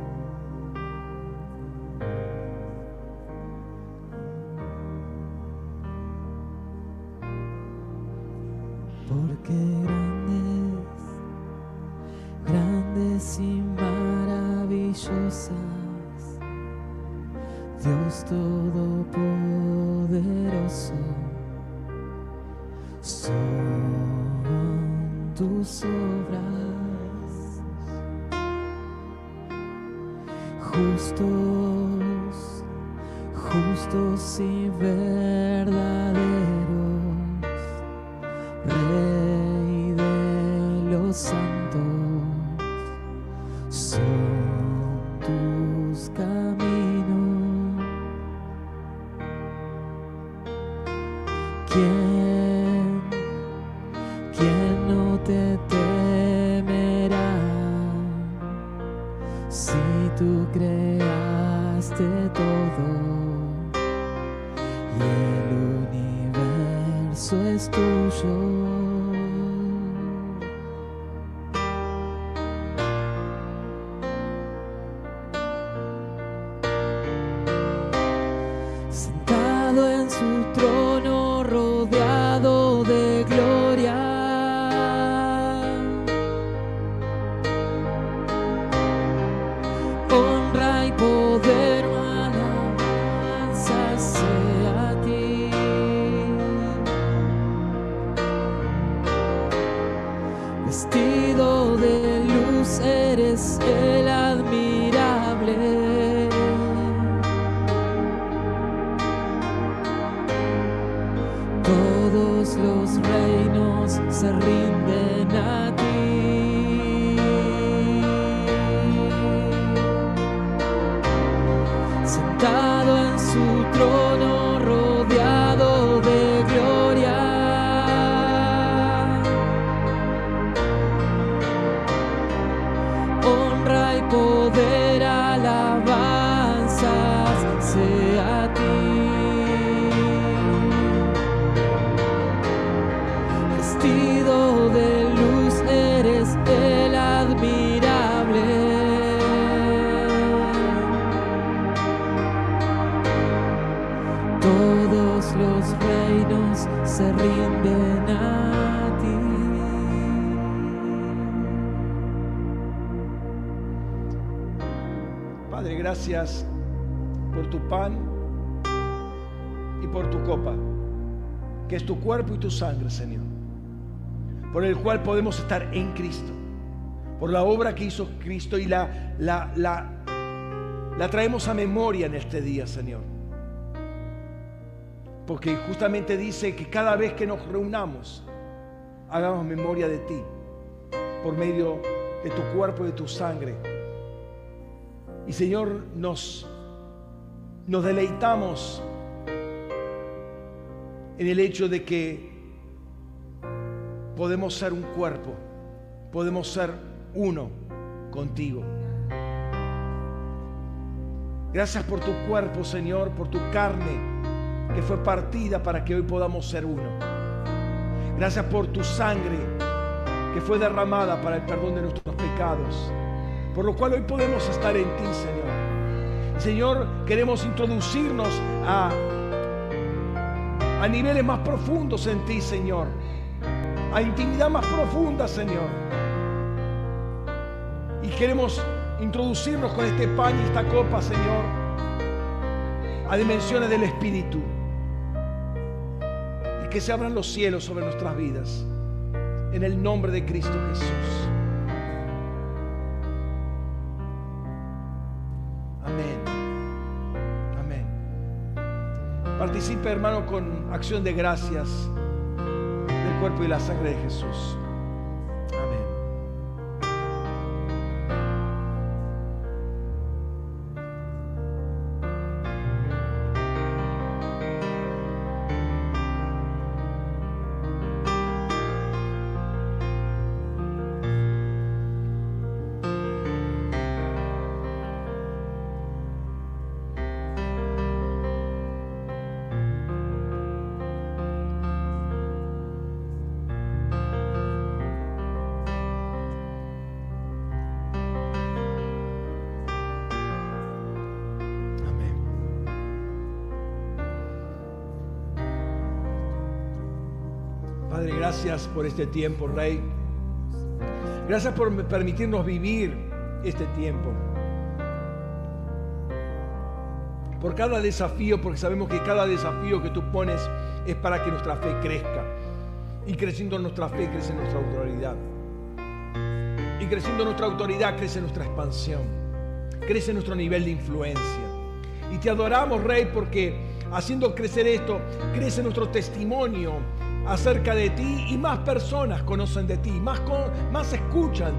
B: Justos, justos y verdaderos. Rey de los santos,
A: sangre, Señor, por el cual podemos estar en Cristo, por la obra que hizo Cristo y la, la, la, la traemos a memoria en este día, Señor. Porque justamente dice que cada vez que nos reunamos, hagamos memoria de ti, por medio de tu cuerpo y de tu sangre. Y Señor, nos, nos deleitamos en el hecho de que podemos ser un cuerpo, podemos ser uno contigo. Gracias por tu cuerpo, Señor, por tu carne que fue partida para que hoy podamos ser uno. Gracias por tu sangre que fue derramada para el perdón de nuestros pecados, por lo cual hoy podemos estar en ti, Señor. Señor, queremos introducirnos a, a niveles más profundos en ti, Señor, a intimidad más profunda, Señor. Y queremos introducirnos con este pan y esta copa, Señor, a dimensiones del Espíritu que se abran los cielos sobre nuestras vidas. En el nombre de Cristo Jesús. Amén. Amén. Participe, hermano, con acción de gracias cuerpo y la sangre de Jesús. Por este tiempo, Rey. Gracias por permitirnos vivir este tiempo. Por cada desafío, porque sabemos que cada desafío que tú pones es para que nuestra fe crezca. Y creciendo nuestra fe crece nuestra autoridad. Y creciendo nuestra autoridad crece nuestra expansión. Crece nuestro nivel de influencia. Y te adoramos, Rey, porque haciendo crecer esto, crece nuestro testimonio acerca de ti y más personas conocen de ti, más, más escuchan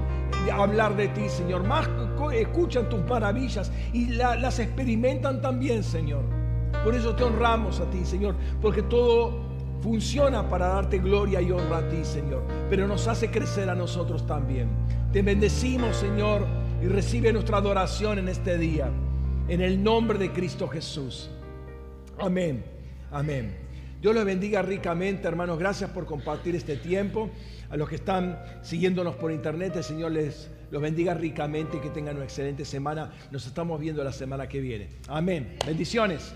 A: hablar de ti, Señor, más escuchan tus maravillas y la- las experimentan también, Señor. Por eso te honramos a ti, Señor, porque todo funciona para darte gloria y honra a ti, Señor, pero nos hace crecer a nosotros también. Te bendecimos, Señor, y recibe nuestra adoración en este día, en el nombre de Cristo Jesús. Amén, amén. Dios los bendiga ricamente, hermanos. Gracias por compartir este tiempo. A los que están siguiéndonos por internet, el Señor les los bendiga ricamente y que tengan una excelente semana. Nos estamos viendo la semana que viene. Amén. Bendiciones.